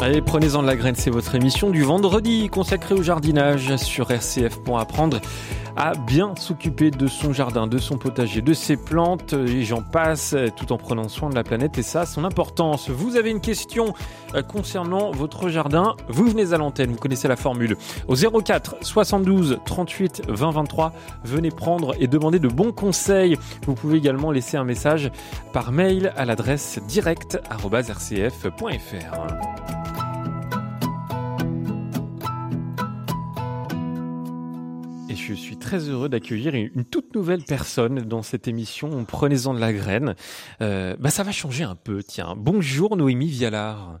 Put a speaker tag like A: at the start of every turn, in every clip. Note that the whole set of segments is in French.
A: Allez, prenez-en de la graine, c'est votre émission du vendredi consacrée au jardinage sur RCF. Apprendre à bien s'occuper de son jardin, de son potager, de ses plantes, et j'en passe, tout en prenant soin de la planète et ça, son importance. Vous avez une question euh, concernant votre jardin, vous venez à l'antenne, vous connaissez la formule. Au 04 72 38 20 23, venez prendre et demander de bons conseils. Vous pouvez également laisser un message par mail à l'adresse direct.rcf.fr. je suis très heureux d'accueillir une toute nouvelle personne dans cette émission. Prenez-en de la graine. Euh, bah, ça va changer un peu, tiens. Bonjour Noémie Vialard.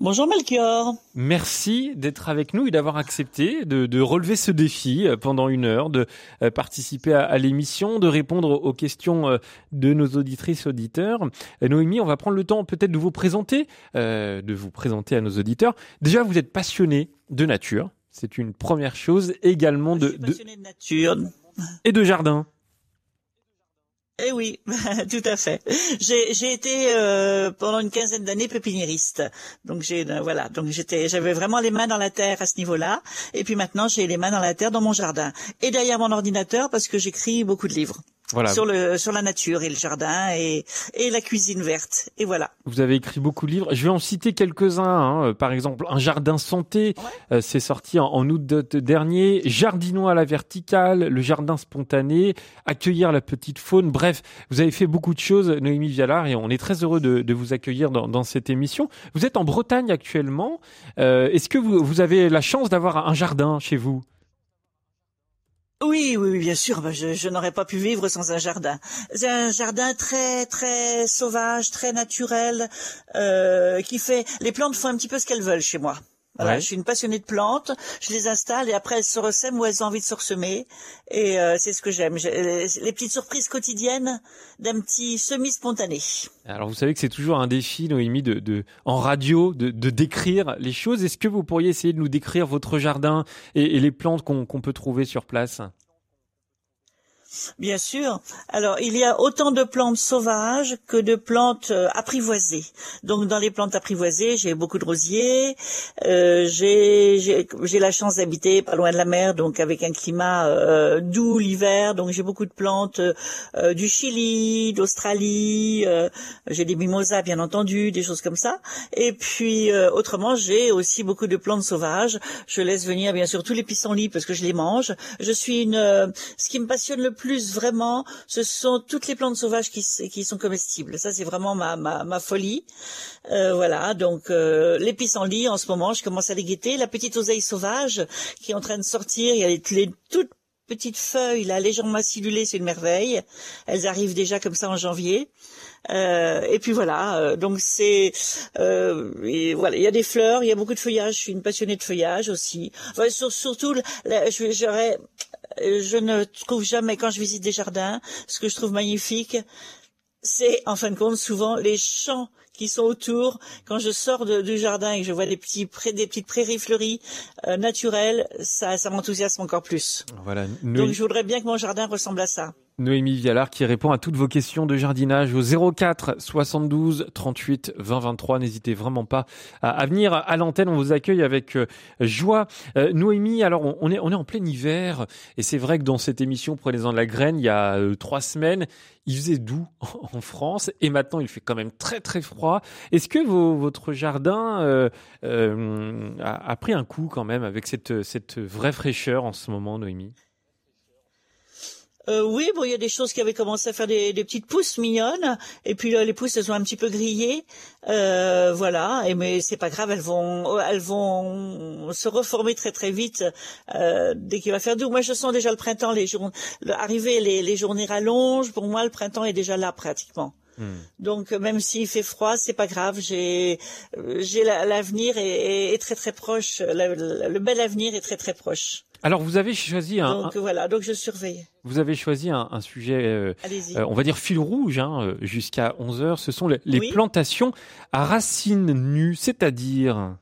B: Bonjour Melchior.
A: Merci d'être avec nous et d'avoir accepté de, relever ce défi euh, pendant une heure, de euh, participer à, l'émission, de répondre aux questions de nos auditrices auditeurs. Noémie, on va prendre le temps peut-être de vous présenter, de vous présenter à nos auditeurs. Déjà, vous êtes passionné de nature, c'est une première chose également de,
B: de... de nature
A: et de jardin.
B: Eh oui, tout à fait. J'ai été euh, pendant une quinzaine d'années pépiniériste. Donc j'ai euh, voilà, donc j'étais j'avais vraiment les mains dans la terre à ce niveau-là et puis maintenant j'ai les mains dans la terre dans mon jardin et derrière mon ordinateur parce que j'écris beaucoup de livres. Sur le sur la nature et le jardin et et la cuisine verte et voilà.
A: Vous avez écrit beaucoup de livres. Je vais en citer quelques-uns. Hein. Euh, par exemple, un jardin santé, euh, c'est sorti en, en, août dernier. Jardinois à la verticale, le jardin spontané, accueillir la petite faune. Bref, vous avez fait beaucoup de choses, Noémie Vialard, et on est très heureux de, de vous accueillir dans, dans, cette émission. Vous êtes en Bretagne actuellement. Euh, Est-ce que vous, vous avez la chance d'avoir un jardin chez vous?
B: Oui, oui, bien sûr. Je, n'aurais pas pu vivre sans un jardin. C'est un jardin très, très sauvage, très naturel, euh, qui fait. Les plantes font un petit peu ce qu'elles veulent chez moi. Voilà, je suis une passionnée de plantes. Je les installe et après elles se ressèment ou elles ont envie de se ressemer. Et euh, c'est ce que j'aime. Les petites surprises quotidiennes d'un petit semi spontané.
A: Alors vous savez que c'est toujours un défi, Noémie, de, de en radio, de, de décrire les choses. Est-ce que vous pourriez essayer de nous décrire votre jardin et, et les plantes qu'on peut trouver sur place?
B: Bien sûr. Alors, il y a autant de plantes sauvages que de plantes euh, apprivoisées. Donc, dans les plantes apprivoisées, j'ai beaucoup de rosiers. Euh, j'ai la chance d'habiter pas loin de la mer, donc avec un climat euh, doux l'hiver. Donc, j'ai beaucoup de plantes euh, du Chili, d'Australie. j'ai des mimosas, bien entendu, des choses comme ça. Et puis, autrement, j'ai aussi beaucoup de plantes sauvages. Je laisse venir, bien sûr, tous les pissenlits parce que je les mange. Je suis une... ce qui me passionne le plus vraiment, ce sont toutes les plantes sauvages qui, qui sont comestibles. Ça, c'est vraiment ma, ma, ma folie. Euh, voilà, donc euh, les pissenlits, en ce moment, je commence à les guetter. La petite oseille sauvage qui est en train de sortir, il y a les, toutes petites feuilles là légèrement acidulées, c'est une merveille. Elles arrivent déjà comme ça en janvier. Euh, et puis voilà, euh, donc c'est euh, voilà, il y a des fleurs, il y a beaucoup de feuillage. Je suis une passionnée de feuillage aussi. Enfin, surtout, j'aurais je ne trouve jamais, quand je visite des jardins, ce que je trouve magnifique, c'est en fin de compte souvent les champs qui sont autour. Quand je sors du jardin et que je vois des petits des petites prairies fleuries euh, naturelles, ça, ça m'enthousiasme encore plus. Voilà. Donc je voudrais bien que mon jardin ressemble à ça.
A: Noémie Vialard qui répond à toutes vos questions de jardinage au 04 72 38 20 23. N'hésitez vraiment pas à, venir à l'antenne. On vous accueille avec euh, joie. Euh, Noémie, alors on, est, on est en plein hiver et c'est vrai que dans cette émission Prenez-en de la graine, il y a euh, trois semaines, il faisait doux en France et maintenant il fait quand même très très froid. Est-ce que votre jardin a, a, pris un coup quand même avec cette, cette vraie fraîcheur en ce moment, Noémie?
B: Euh, oui, bon, il y a des choses qui avaient commencé à faire des, des petites pousses mignonnes, et puis là, les pousses elles sont un petit peu grillées, euh, voilà. Et mais c'est pas grave, elles vont, elles vont se reformer très très vite euh, dès qu'il va faire doux. Moi, je sens déjà le printemps, les jours, arriver, les, les journées rallongent. Pour moi, le printemps est déjà là pratiquement. Hmm. Donc même s'il fait froid, c'est pas grave. J'ai, j'ai l'avenir est, est, très très proche. le bel avenir est très très proche.
A: Alors vous avez choisi un.
B: Donc voilà, donc je surveille.
A: Vous avez choisi un, un sujet, euh, euh, on va dire fil rouge, hein, euh, jusqu'à 11 heures. Ce sont les, les plantations à racines nues, c'est-à-dire.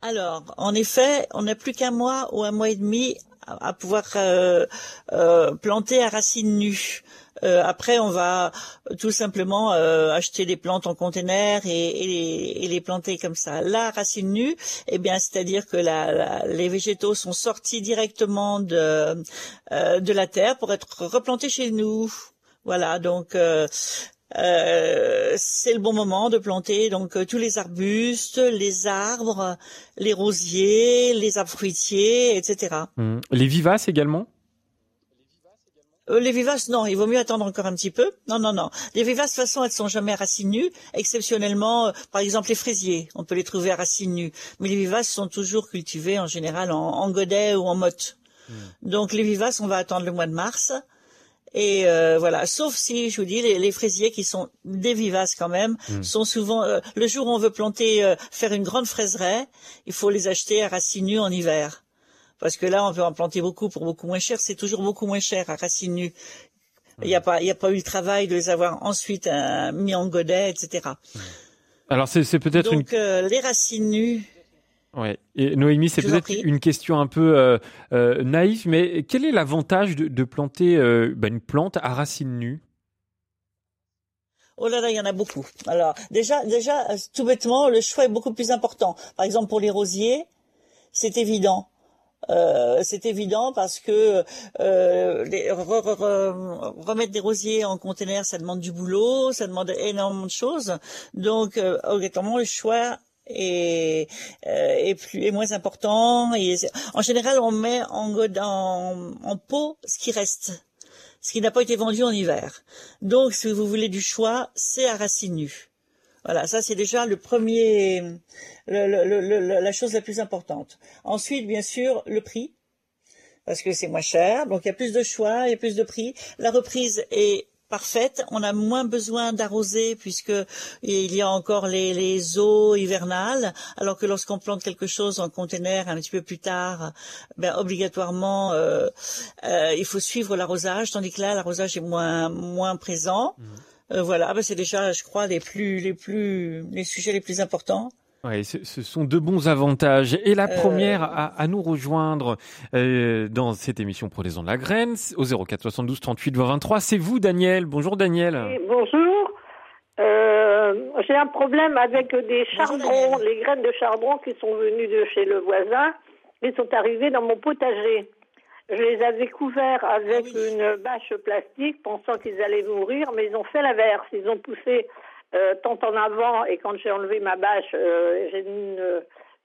B: Alors, en effet, on n'a plus qu'un mois ou un mois et demi à, pouvoir euh, euh, planter à racines nues. Euh, après, on va tout simplement acheter des plantes en conteneur et, les, planter comme ça. La racine nue, eh bien, c'est-à-dire que les végétaux sont sortis directement de de la terre pour être replantés chez nous. Voilà, donc euh, c'est le bon moment de planter donc euh, tous les arbustes, les arbres, les rosiers, les arbres fruitiers, etc.
A: Mmh. Les vivaces également?
B: Euh, les vivaces, non, il vaut mieux attendre encore un petit peu. Non, non, non. Les vivaces, de toute façon, elles sont jamais à racines nues. Exceptionnellement, par exemple, les fraisiers, on peut les trouver à racines nues. Mais les vivaces sont toujours cultivées en général en, godet ou en motte. Mmh. Donc les vivaces, on va attendre le mois de mars. Et euh, voilà, sauf si je vous dis les, fraisiers qui sont des vivaces quand même hmm. sont souvent euh, le jour où on veut planter euh, faire une grande fraiseraie, il faut les acheter à racines nues en hiver. Parce que là on peut en planter beaucoup pour beaucoup moins cher, c'est toujours beaucoup moins cher à racines nues. Il n'y a pas il a pas eu le travail de les avoir ensuite mis en godet, etc.
A: Hmm. Alors c'est peut-être une
B: donc les racines nues
A: Ouais. Et Noémie, c'est peut-être une question un peu euh, euh, naïve, mais quel est l'avantage de, planter euh, bah, une plante à racines nues?
B: Oh là là, il y en a beaucoup. Alors déjà, déjà, tout bêtement, le choix est beaucoup plus important. Par exemple, pour les rosiers, c'est évident. c'est évident parce que remettre des rosiers en conteneur, ça demande du boulot, ça demande énormément de choses. Donc, obligatoirement, le choix est, euh, est plus est moins important. Et en général on met en, en, en pot ce qui reste ce qui n'a pas été vendu en hiver. Donc si vous voulez du choix c'est à racines nues voilà ça c'est déjà le premier le, le, la chose la plus importante. Ensuite bien sûr le prix parce que c'est moins cher. Donc il y a plus de choix il y a plus de prix. La reprise est parfaite. On a moins besoin d'arroser puisque il y a encore les, eaux hivernales, alors que lorsqu'on plante quelque chose en conteneur un petit peu plus tard, ben, obligatoirement euh, euh, il faut suivre l'arrosage, tandis que là l'arrosage est moins moins présent. Mmh. Euh, voilà, ben, c'est déjà, je crois, les plus les plus les sujets les plus importants.
A: Oui, ce, sont de bons avantages. Et la euh, première à, à, nous rejoindre euh, dans cette émission Pour les ondes de la graine, au 04 72 38 23, c'est vous, Daniel. Bonjour, Daniel.
C: bonjour. Euh, J'ai un problème avec des chardons, les graines de chardon qui sont venues de chez le voisin, Ils sont arrivées dans mon potager. Je les avais couverts avec ah une bâche plastique, pensant qu'ils allaient mourir, mais ils ont fait l'inverse. Ils ont poussé euh, tant en avant et quand j'ai enlevé ma bâche, euh, j'ai une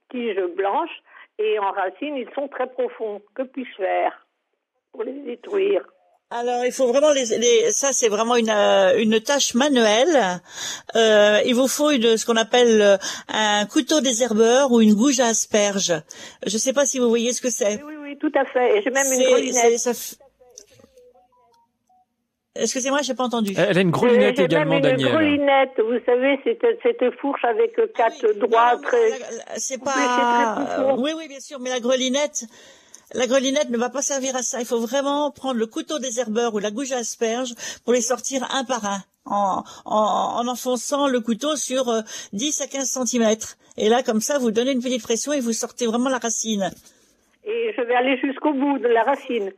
C: tige blanche et en racine, ils sont très profonds. Que puis-je faire pour les détruire?
B: Alors il faut vraiment les, les ça c'est vraiment une euh, une tâche manuelle. Euh, il vous faut une ce qu'on appelle un couteau désherbeur ou une gouge à asperges. Je ne sais pas si vous voyez ce que c'est.
C: Oui, oui, oui, tout à fait. Et j'ai même une.
B: Excusez-moi, j'ai pas entendu.
A: Elle a une grelinette également,
C: même une grelinette, vous savez, cette, cette fourche avec quatre ah droits très.
B: C'est pas. oui, oui, bien sûr, mais la grelinette. La grelinette ne va pas servir à ça. Il faut vraiment prendre le couteau des herbeurs ou la gouge à asperges pour les sortir un par un, en, en, en enfonçant le couteau sur 10 euh, à 15 centimètres. Et là, comme ça, vous donnez une petite pression et vous sortez vraiment la racine.
C: Et je vais aller jusqu'au bout de la racine.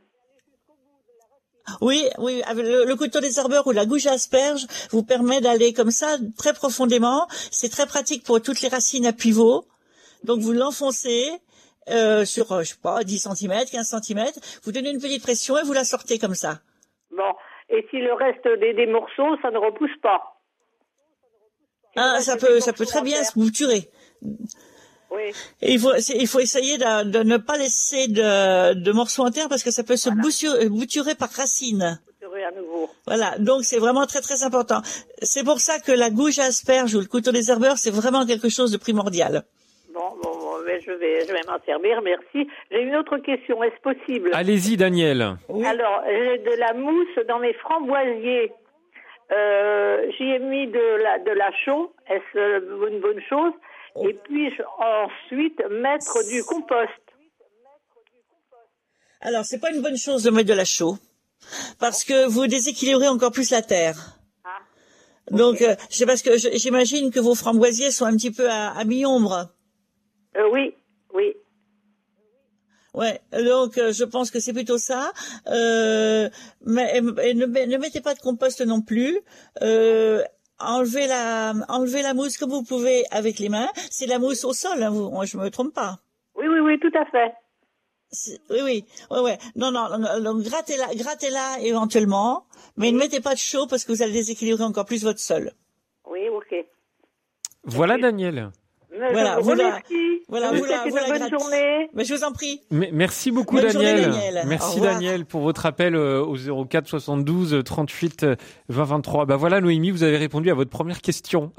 B: Oui, oui, le, couteau des herbeurs ou la gouge à asperges vous permet d'aller comme ça très profondément. C'est très pratique pour toutes les racines à pivot. Donc vous l'enfoncez euh, sur, euh, je sais pas, 10 cm, 15 cm. Vous donnez une petite pression et vous la sortez comme ça.
C: Bon, et si le reste des, morceaux, ça ne repousse pas
B: Ah, ça peut, ça peut très bien se bouturer. Oui. Et il faut, il faut essayer de, de, ne pas laisser de, de morceaux en terre parce que ça peut se bouturer, par racine.
C: Bouturer à nouveau.
B: Voilà, donc c'est vraiment très très important. C'est pour ça que la gouge à asperge ou le couteau des herbeurs, c'est vraiment quelque chose de primordial.
C: Bon, bon, bon je vais, je vais m'en servir, merci. J'ai une autre question, est-ce possible?
A: Allez-y, Daniel.
C: Alors, j'ai de la mousse dans mes framboisiers. Euh, J'y ai mis de la, de la chaux, est-ce une bonne chose? Et puis ensuite mettre du compost.
B: Alors, c'est pas une bonne chose de mettre de la chaux, parce que vous déséquilibrez encore plus la terre. Ah. Donc, c'est euh, parce que j'imagine que vos framboisiers sont un petit peu à, mi-ombre.
C: Euh, oui.
B: Ouais, donc euh, je pense que c'est plutôt ça. Euh, mais et ne, ne mettez pas de compost non plus. Euh, enlevez la enlevez la mousse comme vous pouvez avec les mains. C'est la mousse au sol, hein, vous, je me trompe pas.
C: Oui, oui, oui, tout à fait.
B: Oui, oui, ouais, ouais. Non, non, donc grattez-la, grattez-la éventuellement, mais ne mettez pas de chaud parce que vous allez déséquilibrer encore plus votre sol.
C: Oui, ok.
A: Voilà, Daniel.
B: Voilà, voilà, voilà,
C: voilà, une bonne journée.
B: Mais je vous en prie.
A: merci beaucoup Daniel. Merci Daniel pour votre appel euh, au 04 72 38 20 23. Bah voilà Noémie, vous avez répondu à votre première question.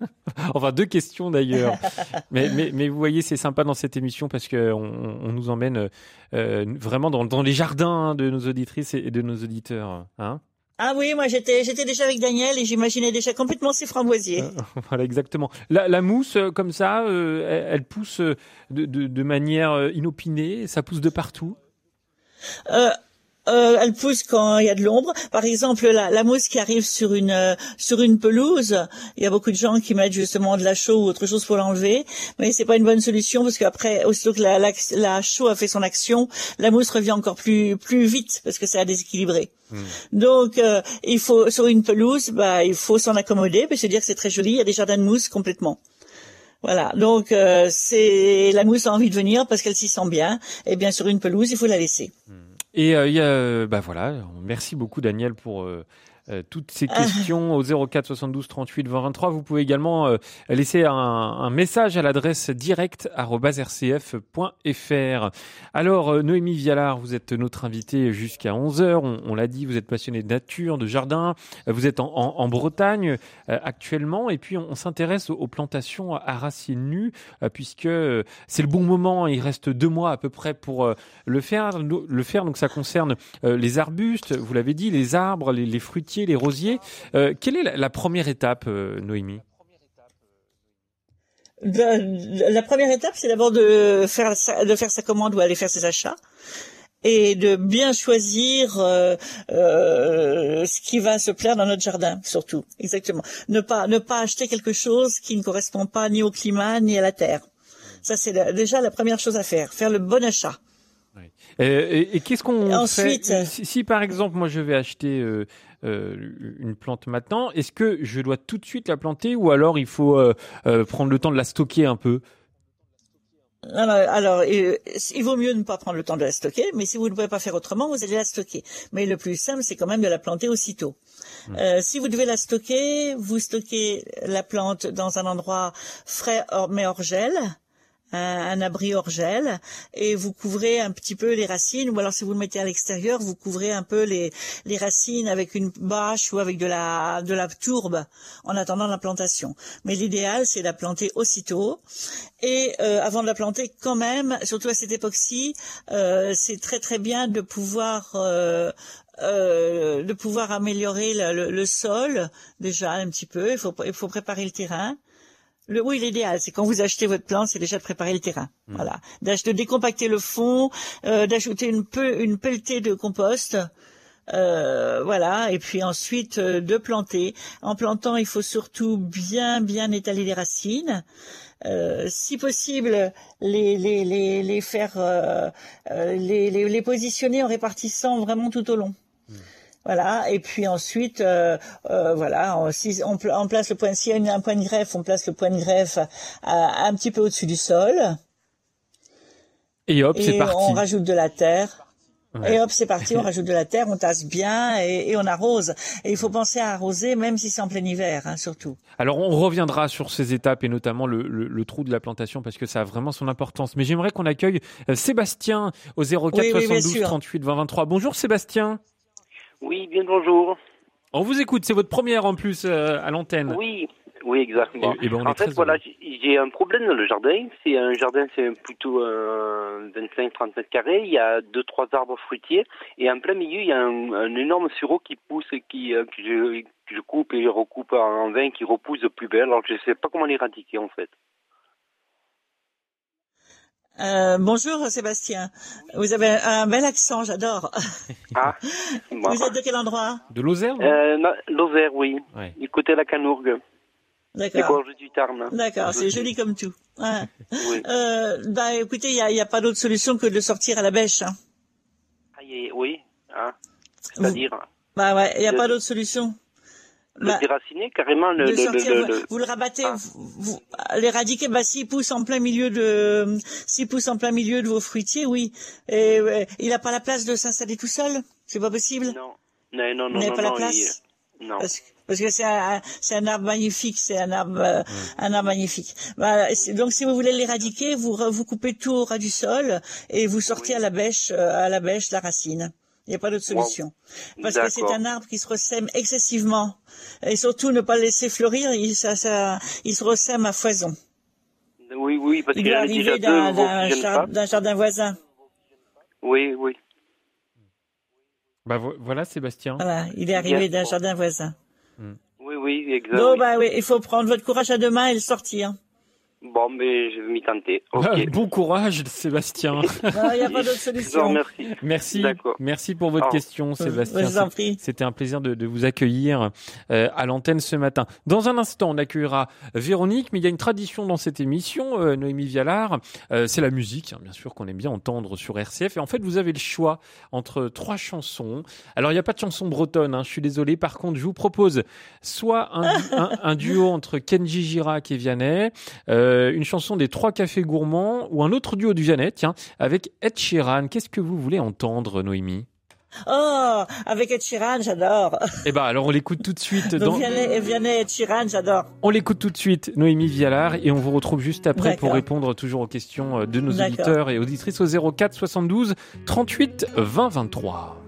A: enfin deux questions d'ailleurs. mais, mais, mais vous voyez, c'est sympa dans cette émission parce que on, on nous emmène euh, vraiment dans, dans les jardins de nos auditrices et de nos auditeurs. Hein
B: ah oui, moi j'étais j'étais déjà avec Daniel et j'imaginais déjà complètement ces framboisiers. Euh,
A: voilà, exactement. La, la mousse, euh, comme ça, euh, elle, pousse de, de, de, manière inopinée, ça pousse de partout?
B: Euh, euh, elle pousse quand il y a de l'ombre. Par exemple, la, la, mousse qui arrive sur une euh, sur une pelouse, il y a beaucoup de gens qui mettent justement de la chaux ou autre chose pour l'enlever, mais c'est pas une bonne solution parce qu'après, aussitôt que la, la, chaux a fait son action, la mousse revient encore plus plus vite parce que c'est à déséquilibrer. Hmm. Donc, euh, il faut sur une pelouse, bah, il faut s'en accommoder, mais se dire que c'est très joli. Il y a des jardins de mousse complètement. Voilà, donc c'est la mousse a envie de venir parce qu'elle s'y sent bien. Et bien sur une pelouse, il faut la laisser. Hmm.
A: Et euh, y a, bah voilà, merci beaucoup Daniel pour euh, euh, toutes ces questions au 04 72 38 20 23. Vous pouvez également euh, laisser un, un, message à l'adresse direct@rcf.fr. Alors euh, Noémie Vialard, vous êtes notre invitée jusqu'à 11h. On, on l'a dit, vous êtes passionnée de nature, de jardin. Vous êtes en, en, en Bretagne actuellement et puis on, s'intéresse aux, plantations à racines nues puisque c'est le bon moment. Il reste deux mois à peu près pour le faire. Le faire donc ça concerne les arbustes, vous l'avez dit, les arbres, les, les fruitiers les rosiers. Euh, quelle est la, première étape, euh, Noémie?
B: La, première étape, c'est d'abord de faire sa, de faire sa commande ou aller faire ses achats et de bien choisir euh, ce qui va se plaire dans notre jardin, surtout. Exactement. Ne pas ne pas acheter quelque chose qui ne correspond pas ni au climat ni à la terre. Ça, c'est déjà la première chose à faire. Faire le bon achat.
A: Et, qu'est-ce qu'on fait? si, si, par exemple, moi, je vais acheter euh, une plante maintenant, est-ce que je dois tout de suite la planter ou alors il faut euh, euh, prendre le temps de la stocker un peu?
B: Alors, il vaut mieux ne pas prendre le temps de la stocker, mais si vous ne pouvez pas faire autrement, vous allez la stocker. Mais le plus simple, c'est quand même de la planter aussitôt. Hmm. si vous devez la stocker, vous stockez la plante dans un endroit frais mais hors gel un, abri hors gel et vous couvrez un petit peu les racines ou alors si vous le mettez à l'extérieur vous couvrez un peu les, les racines avec une bâche ou avec de la de la tourbe en attendant la plantation mais l'idéal c'est de la planter aussitôt et euh, avant de la planter quand même surtout à cette époque-ci euh, c'est très très bien de pouvoir euh, de pouvoir améliorer le, le, sol déjà un petit peu. Il faut, il faut préparer le terrain. Le, oui, l'idéal, c'est quand vous achetez votre plante, c'est déjà de préparer le terrain. Hmm. Voilà, de décompacter le fond, euh, d'ajouter une, peu, une pelletée de compost. Euh, voilà, et puis ensuite euh, de planter. En plantant, il faut surtout bien bien étaler les racines. si possible, les les les, les faire les, les, les positionner en répartissant vraiment tout au long. Voilà. Et puis ensuite, euh, euh, voilà, on, si on, place le point, s'il y a un point de greffe, on place le point de greffe un petit peu au-dessus du sol.
A: Et hop, c'est parti.
B: On rajoute de la terre. Et hop, c'est parti, on rajoute de la terre, on tasse bien et, on arrose. Et il faut penser à arroser même si c'est en plein hiver, hein, surtout.
A: Alors on reviendra sur ces étapes et notamment le, trou de la plantation parce que ça a vraiment son importance. Mais j'aimerais qu'on accueille euh, Sébastien au 04 72 38 20 23. Bonjour Sébastien.
D: Oui, bien bonjour.
A: On vous écoute, c'est votre première en plus euh, à l'antenne.
D: Oui, oui, exactement. Ben, en fait, voilà, j'ai un problème dans le jardin. C'est un jardin, c'est plutôt euh, 25-30 mètres carrés. Il y a deux, trois arbres fruitiers et en plein milieu, il y a un, énorme sureau qui pousse, qui euh, que je, je, coupe et je recoupe en vin, qui repousse de plus belle. Alors je ne sais pas comment l'éradiquer en fait.
B: Euh, bonjour Sébastien. Vous avez un bel accent, j'adore. Ah, Vous êtes de quel endroit
A: De Lozère
D: euh, Lozère, oui. Du côté de la Canourgue. D'accord. Les gorges du Tarn.
B: D'accord, c'est joli comme tout. oui. Euh, bah écoutez, il n'y a, pas d'autre solution que de sortir à la bêche. Hein.
D: Ah, oui, hein. c'est-à-dire.
B: Bah ouais, il n'y a pas d'autre solution.
D: Le bah, déraciner carrément le,
B: le, vous, le rabattez, ah. vous, l'éradiquer. Bah s'il pousse en plein milieu de, s'il pousse en plein milieu de vos fruitiers, oui. Et il n'a pas la place de s'installer tout seul? C'est pas possible.
D: Non, non, non, non.
B: Il n'a pas la place?
D: Non.
B: Parce, que c'est un, c'est un arbre magnifique, c'est un arbre, euh, un arbre magnifique. Bah, donc si vous voulez l'éradiquer, vous vous coupez tout au ras du sol et vous sortez à la bêche, euh, à la bêche la racine. Il n'y a pas d'autre solution. Parce que c'est un arbre qui se ressème excessivement. Et surtout, ne pas le laisser fleurir, il, ça, ça, il se ressème à foison.
D: Oui, oui, parce
B: qu'il
D: est déjà
B: d'un jardin voisin.
D: Oui, oui.
A: Bah voilà, Sébastien.
B: Voilà, il est arrivé d'un jardin voisin.
D: Hmm. Oui, oui, exactement.
B: bah oui, il faut prendre votre courage à deux mains et le sortir.
D: Bon, mais je vais m'y tenter.
A: bon courage, Sébastien.
B: Il n'y a pas d'autre solution.
D: merci.
A: Merci. Merci pour votre question, Sébastien. C'était un plaisir de, de vous accueillir euh, à l'antenne ce matin. Dans un instant, on accueillera Véronique, mais il y a une tradition dans cette émission, euh, Noémie Vialard. Euh, c'est la musique, hein, bien sûr, qu'on aime bien entendre sur RCF. Et en fait, vous avez le choix entre trois chansons. Alors, il n'y a pas de chanson bretonne, hein, je suis désolé. Par contre, je vous propose soit un, un, un duo entre Kenji Girac et Vianney. Euh, une chanson des Trois Cafés Gourmands ou un autre duo du Vianney, tiens, avec Ed Sheeran. Qu'est-ce que vous voulez entendre, Noémie?
B: Oh, avec Ed Sheeran, j'adore.
A: Eh ben, alors on l'écoute tout de suite.
B: Donc dans... Vianney, Vianney, Ed Sheeran, j'adore.
A: On l'écoute tout de suite, Noémie Vialard, et on vous retrouve juste après pour répondre toujours aux questions euh, de nos auditeurs et auditrices au 04 72 38 20 23.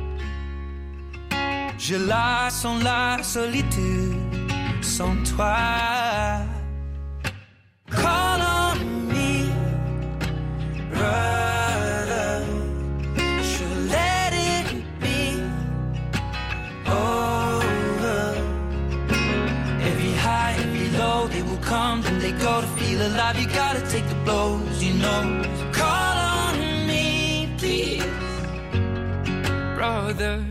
E: Je la sens la solitude sans toi. Call on me, brother. Should let it be over. Every high, every low, they will come, then they go to feel alive. You gotta take the blows, you know. Call on me, please, brother.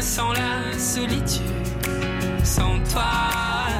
E: Sans la solitude, sans toi.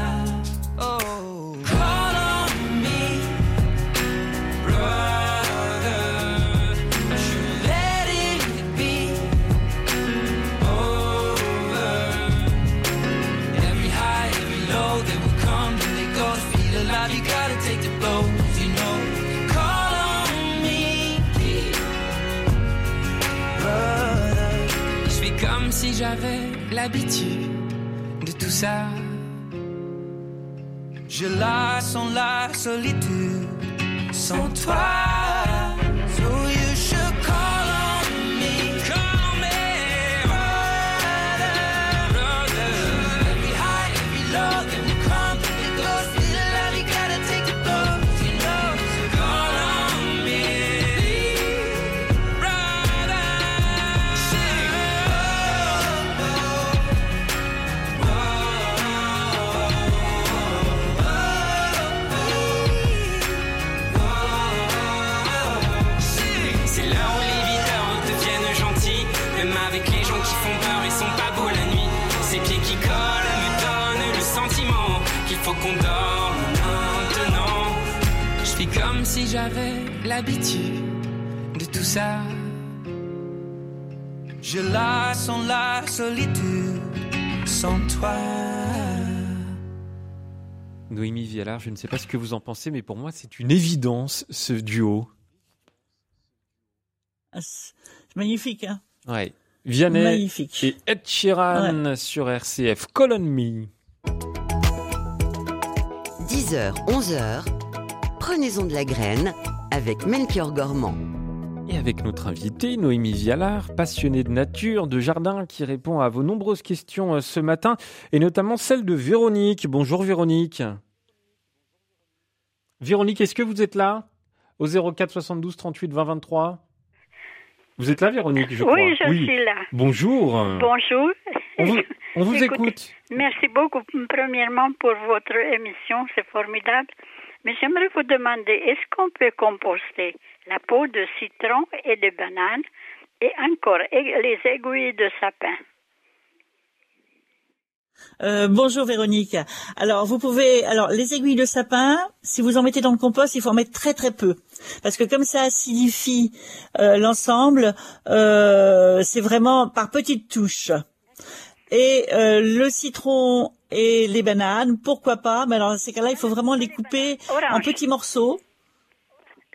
E: Solitude
A: Noémie Vialard, je ne sais pas ce que vous en pensez, mais pour moi, c'est une évidence, ce duo.
B: Ah, c'est magnifique, hein
A: Ouais. Vianney magnifique. et Ed Sheeran sur RCF. Colonne Me.
F: 10h, 11h, prenez-en de la graine avec Melchior Gormand.
A: Et avec notre invité, Noémie Vialard, passionnée de nature, de jardin, qui répond à vos nombreuses questions euh, ce matin, et notamment celle de Véronique. Bonjour Véronique. Véronique, est-ce que vous êtes là Au 04 72 38 20 23 Vous êtes là Véronique, je
G: crois. Oui, je suis là.
A: Bonjour.
G: Bonjour.
A: On vous, écoute.
G: Merci beaucoup, premièrement, pour votre émission, c'est formidable. Mais j'aimerais vous demander, est-ce qu'on peut composter la peau de citron et de banane et encore les aiguilles de sapin?
B: Euh, bonjour Véronique. Alors vous pouvez, alors les aiguilles de sapin, si vous en mettez dans le compost, il faut en mettre très très peu, parce que comme ça acidifie euh, l'ensemble, euh, c'est vraiment par petites touches. Et le citron et les bananes, pourquoi pas? Mais alors dans ces cas-là, il faut vraiment les couper en petits morceaux.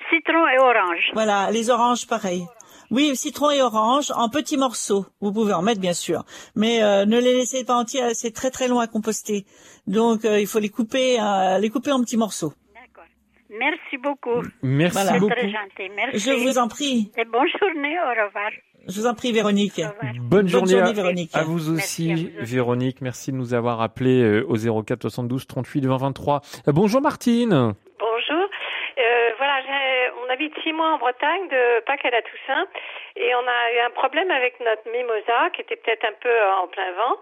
G: Citron et orange.
B: Voilà, les oranges pareil. Oui, citron et orange en petits morceaux. Vous pouvez en mettre bien sûr, mais euh, ne les laissez pas entiers. C'est très très long à composter. Donc euh, il faut les couper, euh, les couper en petits morceaux.
G: D'accord. Merci beaucoup.
A: Merci beaucoup.
G: Très gentil. Merci.
B: Je vous en prie.
G: Et bonne journée. Au revoir.
B: Je vous en prie, Véronique.
A: Bonne journée, à, Véronique. À vous aussi, Véronique. Merci de nous avoir appelé au 04 72 38 20 23. bonjour, Martine.
H: Bonjour. Euh, habite six mois en Bretagne, de Pâques à la Toussaint, et on a eu un problème avec notre mimosa qui était peut-être un peu en plein vent.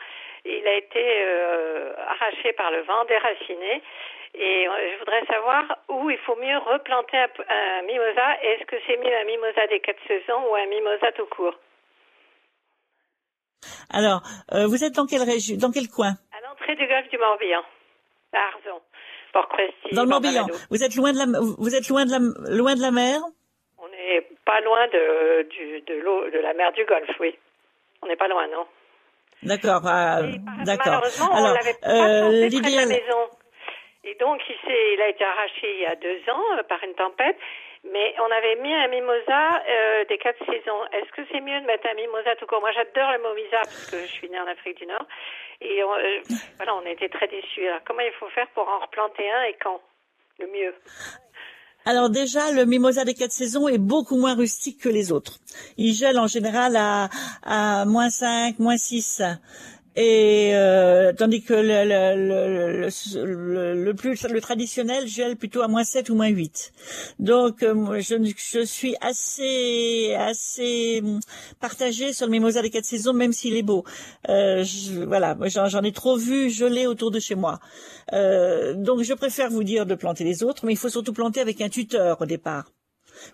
H: Il a été euh, arraché par le vent, déraciné. Et euh, je voudrais savoir où il faut mieux replanter un, mimosa. Est-ce que c'est mieux un mimosa des quatre saisons ou un mimosa tout court?
B: Alors, euh, vous êtes dans quelle région, dans quel coin?
H: À l'entrée du golfe du Morbihan, à Arzon,
B: Dans le Morbihan. Vous êtes loin de la, vous êtes loin de la, loin de la mer?
H: On n'est pas loin de, du, de l'eau, de la mer du Golfe, oui. On n'est pas loin, non.
B: D'accord, euh, d'accord.
H: Malheureusement, Alors, on l'avait pas euh, près de la maison. Et donc, il, il a été arraché il y a deux ans euh, par une tempête. Mais on avait mis un mimosa euh, des quatre saisons. Est-ce que c'est mieux de mettre un mimosa tout court? Moi, j'adore le mimosa parce que je suis née en Afrique du Nord. Et on, euh, voilà, on était très déçus. Alors, comment il faut faire pour en replanter un et quand? Le mieux
B: alors déjà, le mimosa des quatre saisons est beaucoup moins rustique que les autres. Il gèle en général à, à moins 5, moins 6 et euh, tandis que le, le, le, le, plus le traditionnel gèle plutôt à moins 7 ou moins 8. Donc euh, je, je suis assez assez hum, partagée sur le mimosa des quatre saisons même s'il est beau. Euh, je, voilà, j'en ai trop vu geler autour de chez moi. Euh, donc je préfère vous dire de planter les autres, mais il faut surtout planter avec un tuteur au départ.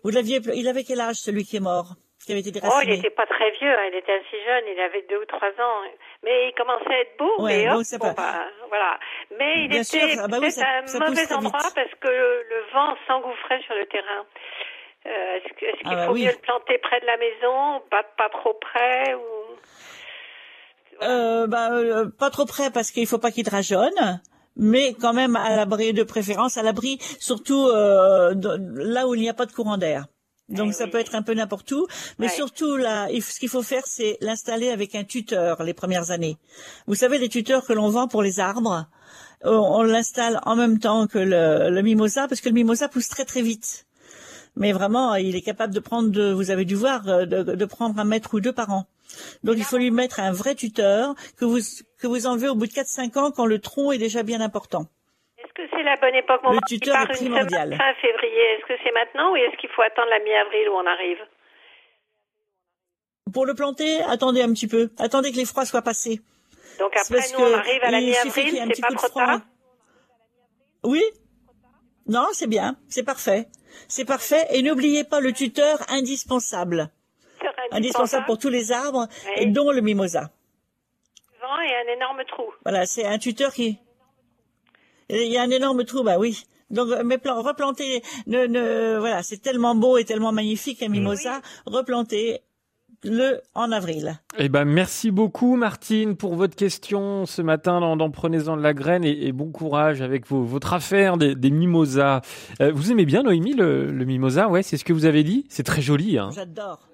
B: Vous l'aviez il avait quel âge celui qui est mort?
H: Qui avait été Oh, il n'était pas très vieux, hein, il était assez jeune, il avait deux ou trois ans mais il commençait à être beau. mais hop, bon, bah, voilà. Mais il était ah bah à un mauvais endroit parce que le, vent s'engouffrait sur le terrain. Euh, est-ce, qu'il ah bah faut mieux le planter près de la maison, pas, pas trop près ou...
B: Euh, bah, euh, pas trop près parce qu'il faut pas qu'il drageonne mais quand même à l'abri de préférence, à l'abri surtout euh, là où il n'y a pas de courant d'air. Donc ça peut être un peu n'importe où, mais surtout là, ce qu'il faut faire, c'est l'installer avec un tuteur les premières années. Vous savez, les tuteurs que l'on vend pour les arbres, on, l'installe en même temps que le, mimosa, parce que le mimosa pousse très très vite. Mais vraiment, il est capable de prendre, de, vous avez dû voir, euh, de, prendre un mètre ou deux par an. Donc il faut lui mettre un vrai tuteur que vous que vous enlevez au bout de 4-5 ans quand le tronc est déjà bien important
H: que c'est la bonne époque
B: Le tuteur est primordial.
H: Fin février, est-ce que c'est maintenant ou est-ce qu'il faut attendre la mi-avril où on arrive
B: Pour le planter, attendez un petit peu. Attendez que les froids soient passés.
H: Donc après, nous, on arrive à la mi-avril, c'est pas trop tard
B: Oui Non, c'est bien, c'est parfait. C'est parfait. Et n'oubliez pas le tuteur indispensable. Indispensable pour tous les arbres, et dont le mimosa.
H: Vent et un énorme trou.
B: Voilà, c'est un tuteur qui il y a un énorme trou, bah oui. Donc, mais replanter, ne, ne, voilà, c'est tellement beau et tellement magnifique un mimosa. Replanter le en avril.
A: Eh ben merci beaucoup Martine pour votre question ce matin dans, Prenez-en de la graine et, bon courage avec votre affaire des, mimosas. Euh, vous aimez bien Noémie le, mimosa? Ouais, c'est ce que vous avez dit. C'est très joli. Hein.
B: J'adore.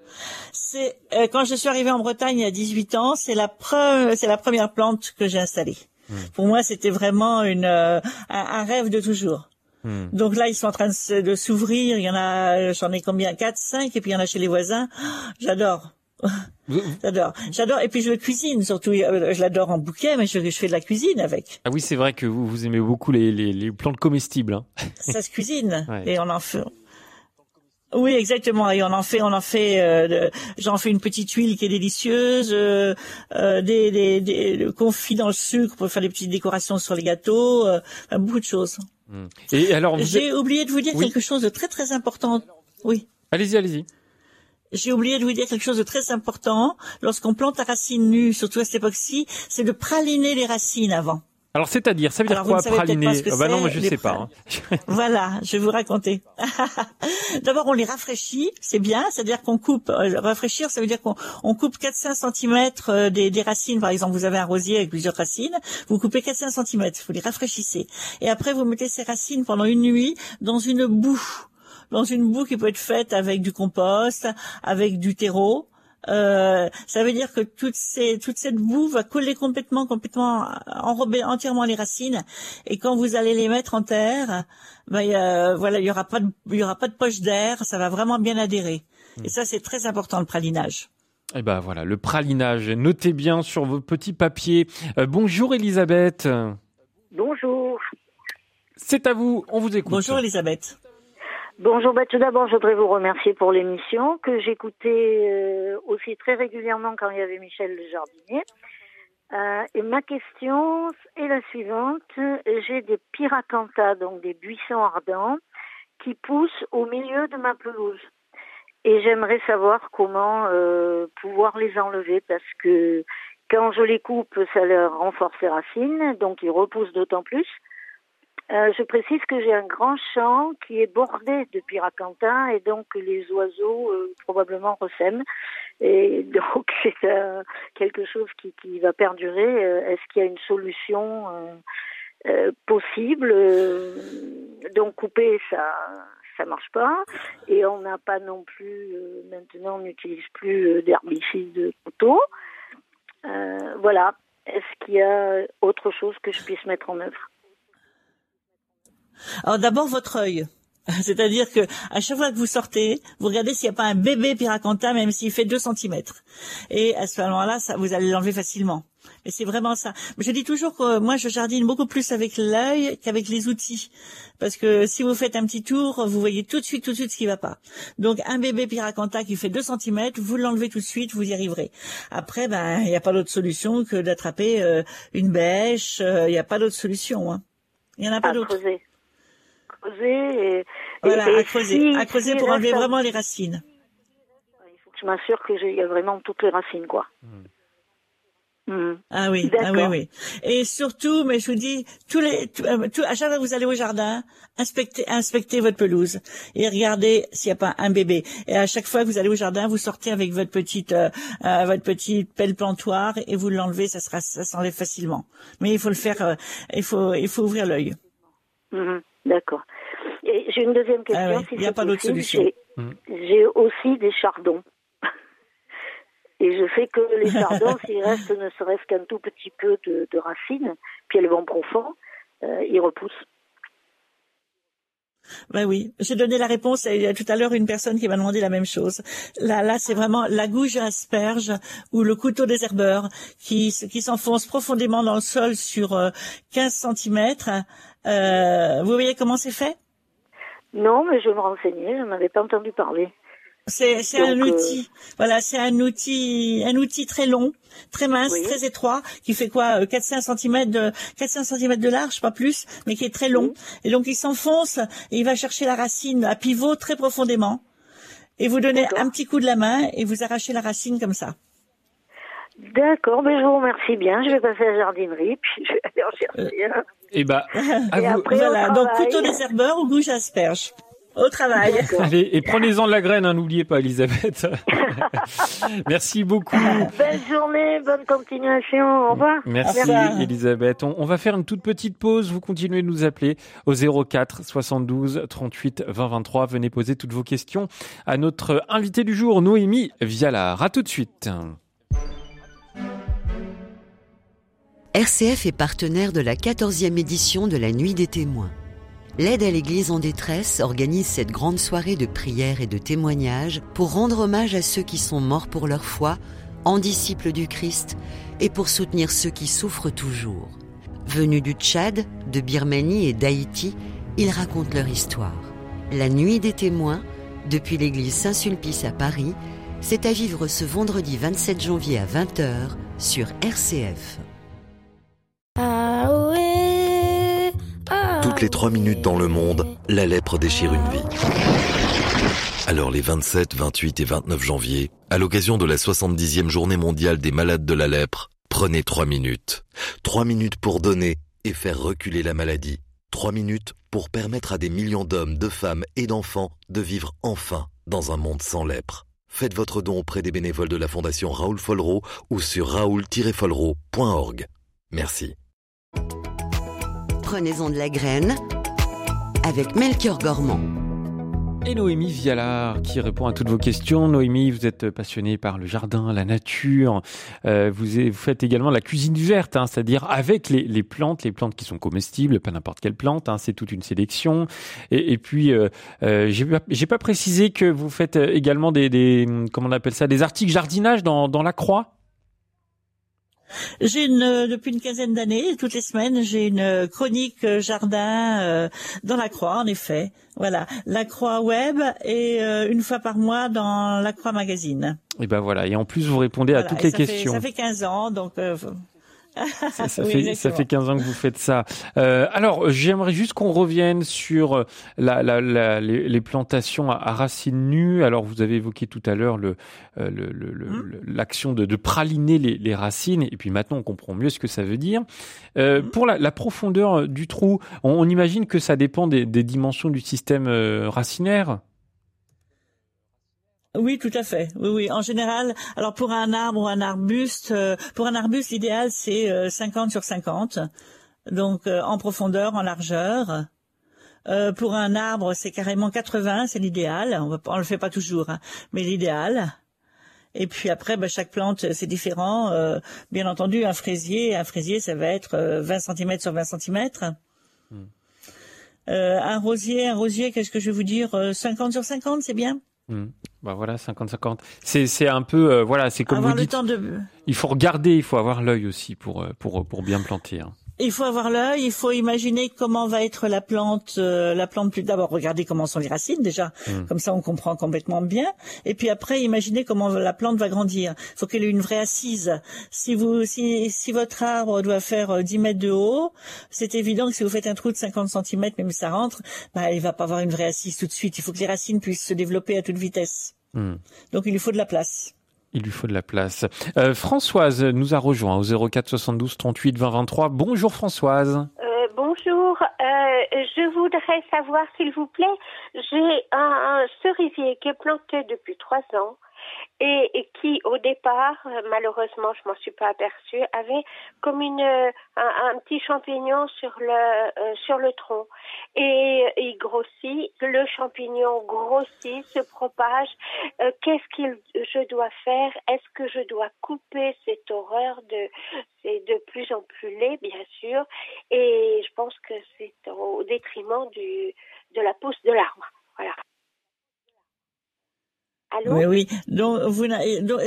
B: C'est euh, quand je suis arrivée en Bretagne il y a 18 ans, c'est la c'est la première plante que j'ai installée. Hmm. Pour moi, c'était vraiment une euh, un, rêve de toujours. Hmm. Donc là, ils sont en train de, s'ouvrir. Il y en a, j'en ai combien? Quatre, cinq, et puis il y en a chez les voisins. J'adore. J'adore, j'adore. Et puis je le cuisine surtout. Euh, je l'adore en bouquet, mais je, fais de la cuisine avec.
A: Ah oui, c'est vrai que vous, vous aimez beaucoup les, les, les plantes comestibles. Hein.
B: Ça se cuisine et on en fait. Oui, exactement. Et on en fait, on en fait. Euh, J'en fais une petite huile qui est délicieuse, euh, euh, des, des, des confits dans le sucre pour faire des petites décorations sur les gâteaux, euh, beaucoup de choses. Hmm. Et alors, j'ai oublié de vous dire quelque chose de très très important. Oui.
A: Allez-y, allez-y.
B: J'ai oublié de vous dire quelque chose de très important. Lorsqu'on plante à racines nues, surtout à cette époque-ci, c'est de praliner les racines avant.
A: Alors, c'est-à-dire, ça veut dire quoi, praliner ah bah non, moi je sais pas.
B: Hein. voilà, je vais vous raconter. D'abord, on les rafraîchit, c'est bien, c'est-à-dire qu'on coupe. Euh, rafraîchir, ça veut dire qu'on coupe 4-5 cm euh, des, des, racines. Par exemple, vous avez un rosier avec plusieurs racines, vous coupez 4-5 cm, vous les rafraîchissez. Et après, vous mettez ces racines pendant une nuit dans une boue dans une boue qui peut être faite avec du compost, avec du terreau. Euh, ça veut dire que toute, ces, toute cette boue va coller complètement, complètement enrober entièrement les racines. Et quand vous allez les mettre en terre, ben, voilà, il y aura pas de, il y aura pas de poche d'air. Ça va vraiment bien adhérer. Et ça, c'est très important le pralinage.
A: Et eh ben voilà, le pralinage. Notez bien sur vos petits papiers. Euh, bonjour Elisabeth.
I: Bonjour.
A: C'est à vous, on vous écoute.
B: Bonjour Elisabeth.
I: Bonjour, bah, tout d'abord, je voudrais vous remercier pour l'émission que j'écoutais euh, aussi très régulièrement quand il y avait Michel le jardinier. Euh, et ma question est la suivante. J'ai des piracanthas, donc des buissons ardents, qui poussent au milieu de ma pelouse. Et j'aimerais savoir comment euh, pouvoir les enlever parce que quand je les coupe, ça leur renforce les racines, donc ils repoussent d'autant plus. Euh, je précise que j'ai un grand champ qui est bordé de piracanthins et donc les oiseaux euh, probablement ressèment. Et donc c'est euh, quelque chose qui, qui va perdurer. Est-ce qu'il y a une solution possible Donc couper, ça ça marche pas. Et on n'a pas non plus, maintenant on n'utilise plus d'herbicide de couteau. voilà. Est-ce qu'il y a autre chose que je puisse mettre en œuvre?
B: Alors d'abord votre œil. C'est-à-dire que à chaque fois que vous sortez, vous regardez s'il n'y a pas un bébé piracantin, même s'il fait 2 cm. Et à ce moment-là, ça, vous allez l'enlever facilement. Et c'est vraiment ça. Je dis toujours que moi, je jardine beaucoup plus avec l'œil qu'avec les outils. Parce que si vous faites un petit tour, vous voyez tout de suite, tout de suite ce qui va pas. Donc, un bébé piracanta qui fait 2 cm, vous l'enlevez tout de suite, vous y arriverez. Après, ben, il n'y a pas d'autre solution que d'attraper euh, une bêche. Euh, il n'y a pas d'autre solution. Hein. Il n'y en a pas d'autre
I: creuser. Et,
B: voilà, à creuser, à creuser pour enlever vraiment les racines.
I: Il faut que je m'assure qu'il y a vraiment toutes les racines, quoi. Hmm.
B: Hmm. Ah oui, ah oui, oui. Et surtout, mais je vous dis, tous les, euh, à chaque fois que vous allez au jardin, inspectez, inspectez votre pelouse et regardez s'il n'y a pas un bébé. Et à chaque fois que vous allez au jardin, vous sortez avec votre petite, euh, euh votre petite pelle plantoire et vous l'enlevez, ça sera, ça s'enlève facilement. Mais il faut le faire, euh, il faut, il faut ouvrir l'œil.
I: Hmm. D'accord. Et j'ai une deuxième ah question.
B: Il n'y a pas d'autre solution.
I: Hmm. J'ai aussi des chardons. Et je sais que les chardons, s'il reste ne serait-ce qu'un tout petit peu de, racines, puis elles vont profond, euh, ils repoussent.
B: Ben oui, j'ai donné la réponse. Il y a tout à l'heure une personne qui m'a demandé la même chose. Là, là, c'est vraiment la gouge asperge ou le couteau désherbeur qui, qui s'enfonce profondément dans le sol sur 15 euh, cm. Euh, vous voyez comment c'est fait?
I: Non, mais je me renseignais, je n'en avais pas entendu parler.
B: C'est un euh, outil, voilà, c'est un outil, un outil très long, très mince, très étroit, qui fait quoi, 400 euh, cm de 400 cm de large, pas plus, mais qui est très long. Et donc il s'enfonce et il va chercher la racine à pivot très profondément. Et vous donnez un petit coup de la main et vous arrachez la racine comme ça.
I: D'accord, mais je vous remercie bien. Je vais passer à la jardinerie, puis je vais aller en chercher
A: un. Et bah,
B: à et Après, voilà, donc couteau des herbeurs ou gouge asperge. Au travail.
A: Allez, et prenez-en de la graine, hein, n'oubliez pas, Elisabeth. Merci beaucoup.
I: Belle journée, bonne continuation. Au revoir.
A: Merci, Elisabeth. On, va faire une toute petite pause. Vous continuez de nous appeler au 04 72 38 20 23. Venez poser toutes vos questions à notre invité du jour, Noémie Vialard. À tout de suite.
F: RCF est partenaire de la 14e édition de la Nuit des témoins. L'aide à l'Église en détresse organise cette grande soirée de prière et de témoignages pour rendre hommage à ceux qui sont morts pour leur foi, en disciples du Christ, et pour soutenir ceux qui souffrent toujours. Venus du Tchad, de Birmanie et d'Haïti, ils racontent leur histoire. La Nuit des témoins, depuis l'église Saint-Sulpice à Paris, c'est à vivre ce vendredi 27 janvier à 20h sur RCF.
J: Toutes les trois minutes dans le monde, la lèpre déchire une vie. Alors les 27, 28 et 29 janvier, à l'occasion de la 70e journée mondiale des malades de la lèpre, prenez trois minutes. Trois minutes pour donner et faire reculer la maladie. Trois minutes pour permettre à des millions d'hommes, de femmes et d'enfants de vivre enfin dans un monde sans lèpre. Faites votre don auprès des bénévoles de la Fondation Raoul Follereau ou sur raoul-follereau.org. Merci.
F: Prenez-en de la graine avec Melchior Gormand.
A: Et Noémie Vialard qui répond à toutes vos questions. Noémie, vous êtes passionnée par le jardin, la nature. Euh, vous, faites également la cuisine verte, hein, c'est-à-dire avec les, plantes, les plantes qui sont comestibles, pas n'importe quelle plante. Hein, c'est toute une sélection. Et, puis, euh, euh, j'ai pas, précisé que vous faites également des, on appelle ça, des articles jardinage dans la croix.
B: J'ai une euh, depuis une quinzaine d'années, toutes les semaines, j'ai une euh, chronique euh, jardin dans la Croix, en effet. Voilà, la Croix web et une fois par mois dans la Croix magazine.
A: Et ben voilà, et en plus vous répondez à toutes les questions.
B: ça fait 15 ans, donc
A: ça, fait, ça fait 15 ans que vous faites ça. Euh, alors, j'aimerais juste qu'on revienne sur la, la, la, les, plantations à, racines nues. Alors, vous avez évoqué tout à l'heure le, euh, mmh. l'action le, de, de, praliner les, les, racines, et puis maintenant on comprend mieux ce que ça veut dire. Euh, mmh. Pour la, profondeur du trou, on, on, imagine que ça dépend des, des dimensions du système euh, racinaire?
B: Oui, tout à fait. Oui, oui. En général, alors pour un arbre ou un arbuste, euh, pour un arbuste, l'idéal c'est 50 euh, sur 50, donc euh, en profondeur, en largeur. pour un arbre, c'est carrément 80, c'est l'idéal. On, ne le fait pas toujours, hein, mais l'idéal. Et puis après, bah, chaque plante, c'est différent. bien entendu, un fraisier, un fraisier, ça va être 20 cm sur 20 cm. Hmm. un rosier, un rosier, qu'est-ce que je vais vous dire 50 sur 50, c'est bien?
A: Hmm. Bah voilà, 50-50. C'est, c'est un peu, euh, voilà, c'est comme vous dites. Il faut regarder, il faut avoir l'œil aussi pour, euh, pour, pour bien planter. Hein.
B: Il faut avoir l'œil, il faut imaginer comment va être la plante, euh, la plante plus d'abord regarder comment sont les racines déjà, hmm. comme ça on comprend complètement bien. Et puis après imaginer comment la plante va grandir. Il faut qu'elle ait une vraie assise. Si vous, si, si votre arbre doit faire 10 euh, mètres de haut, c'est évident que si vous faites un trou de 50 cm, même si ça rentre, bah il va pas avoir une vraie assise tout de suite. Il faut que les racines puissent se développer à toute vitesse. Hmm. Donc il lui faut de la place.
A: Il lui faut de la place. Euh, Françoise nous a rejoint au 04 72 38 20 23. Bonjour Françoise.
K: Euh, bonjour. Euh, je voudrais savoir, s'il vous plaît, j'ai un, un cerisier qui est planté depuis trois ans et, qui au départ, euh, malheureusement, je m'en suis pas aperçue, avait comme une euh, un, petit champignon sur le euh, sur le tronc et il grossit, le champignon grossit, se propage. Qu'est-ce qu'il je dois faire? Est-ce que je dois couper cette horreur de c'est de plus en plus laid, bien sûr, et je pense que c'est au détriment du de la pousse de l'arbre. Voilà.
B: Allô Oui, oui. Donc, vous, donc,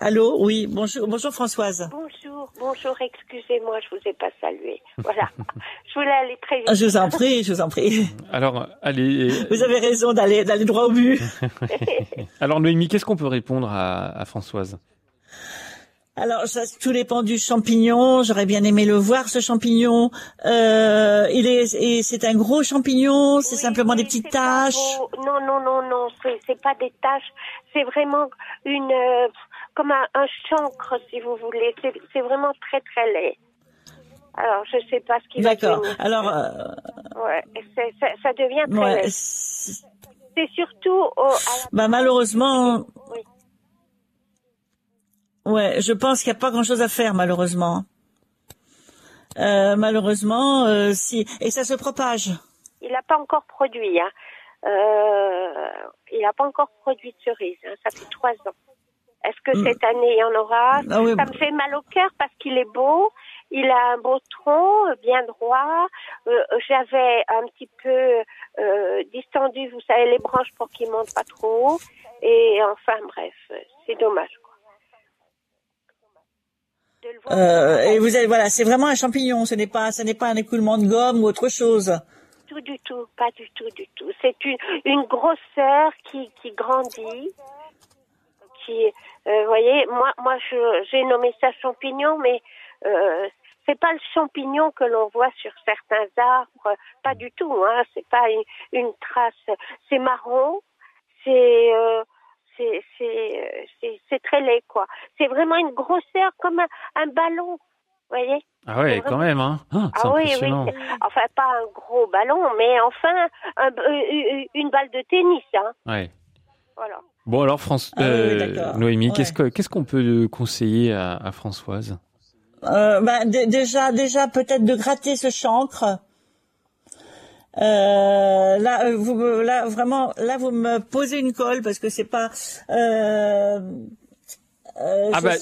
B: allô, oui. Bonjour, bonjour Françoise.
K: Bonjour, bonjour. Excusez-moi, je vous ai pas salué. Voilà. je voulais aller très vite.
B: Je vous en prie, je vous en prie.
A: Alors, allez.
B: Vous avez raison d'aller d'aller droit au but.
A: Alors, Noémie, qu'est-ce qu'on peut répondre à, à Françoise?
B: Alors, ça, tout dépend du champignon. J'aurais bien aimé le voir, ce champignon. Euh, il est, et c'est un gros champignon. C'est simplement des petites taches.
K: Non, non, non, non. C'est pas des taches. C'est vraiment une, euh, comme un, chancre, si vous voulez. C'est vraiment très, très laid. Alors, je sais pas ce qui va
B: D'accord. Alors, euh...
K: ouais, ça, ça, devient très. Ouais, c'est surtout au,
B: bah malheureusement. Oui. Ouais, je pense qu'il n'y a pas grand-chose à faire malheureusement. Euh, malheureusement, euh, si et ça se propage.
K: Il n'a pas encore produit. Hein. Euh, il n'a pas encore produit de cerises. Hein. Ça fait trois ans. Est-ce que mm. cette année il y en aura? Ah, oui. Ça me fait mal au cœur parce qu'il est beau. Il a un beau tronc, bien droit. Euh, J'avais un petit peu euh, distendu, vous savez, les branches pour qu'il monte pas trop. Et enfin, bref, c'est dommage.
B: Euh, et vous avez, voilà, c'est vraiment un champignon. Ce n'est pas, ce n'est pas un écoulement de gomme ou autre chose.
K: Tout du tout, pas du tout, du tout. C'est une, une grosseur qui, qui grandit, qui, euh, vous voyez, moi, moi, j'ai nommé ça champignon, mais euh, c'est pas le champignon que l'on voit sur certains arbres, pas du tout. Hein, c'est pas une, une trace. C'est marron, c'est euh, c'est très laid, quoi. C'est vraiment une grosseur comme un, ballon, vous voyez?
A: Ah ouais, quand même, hein
K: ah, ah oui, oui. Enfin, pas un gros ballon, mais enfin, un, euh, une balle de tennis, hein.
A: Ouais. Voilà. Bon, alors, France, ah euh, Noémie, qu'est-ce qu'on peut conseiller à, Françoise?
B: Euh, ben, Déjà, déjà peut-être de gratter ce chancre euh, là, euh, vous, là, vraiment, là, vous me posez une colle parce que c'est pas. Euh, euh, ah bah,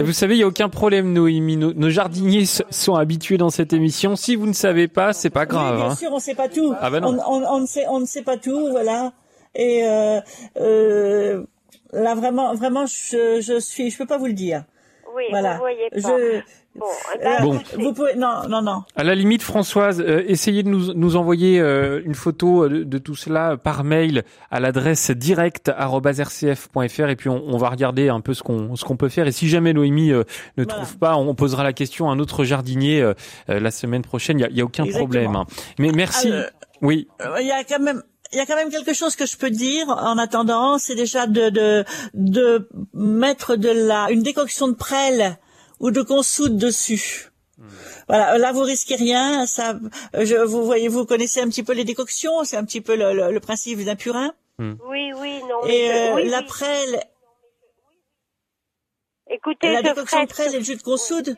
A: Vous savez, il y a aucun problème, Noémie. Nos, nos, jardiniers sont habitués dans cette émission. Si vous ne savez pas, c'est pas grave.
B: bien
A: hein.
B: sûr, on sait pas tout. Ah bah non. On, on, on, ne sait, on ne sait pas tout, voilà. Et euh, euh, là, vraiment, vraiment, je, je suis, je peux pas vous le dire.
K: Oui, voilà. vous voyez pas. Je,
B: Bon, eh ben, bon. vous pouvez non non non.
A: À la limite, Françoise, euh, essayez de nous, nous envoyer euh, une photo euh, de, de, tout cela par mail à l'adresse direct@rcf.fr et puis on, on, va regarder un peu ce qu'on ce qu'on peut faire. Et si jamais Noémie ne trouve pas, on posera la question à un autre jardinier la semaine prochaine. Il y a, y a, aucun problème. Hein. Mais merci. oui.
B: Il y a quand même il y a quand même quelque chose que je peux dire en attendant, c'est déjà de, de, de mettre de la une décoction de prêle ou de consoude dessus. Voilà, là vous risquez rien. Ça, je, vous voyez, vous connaissez un petit peu les décoctions, c'est un petit peu le, le, principe d'un purin.
K: Hmm. Oui, oui, non.
B: Et euh, l'après,
K: écoutez,
B: la décoction de prêle et le jus de consoude.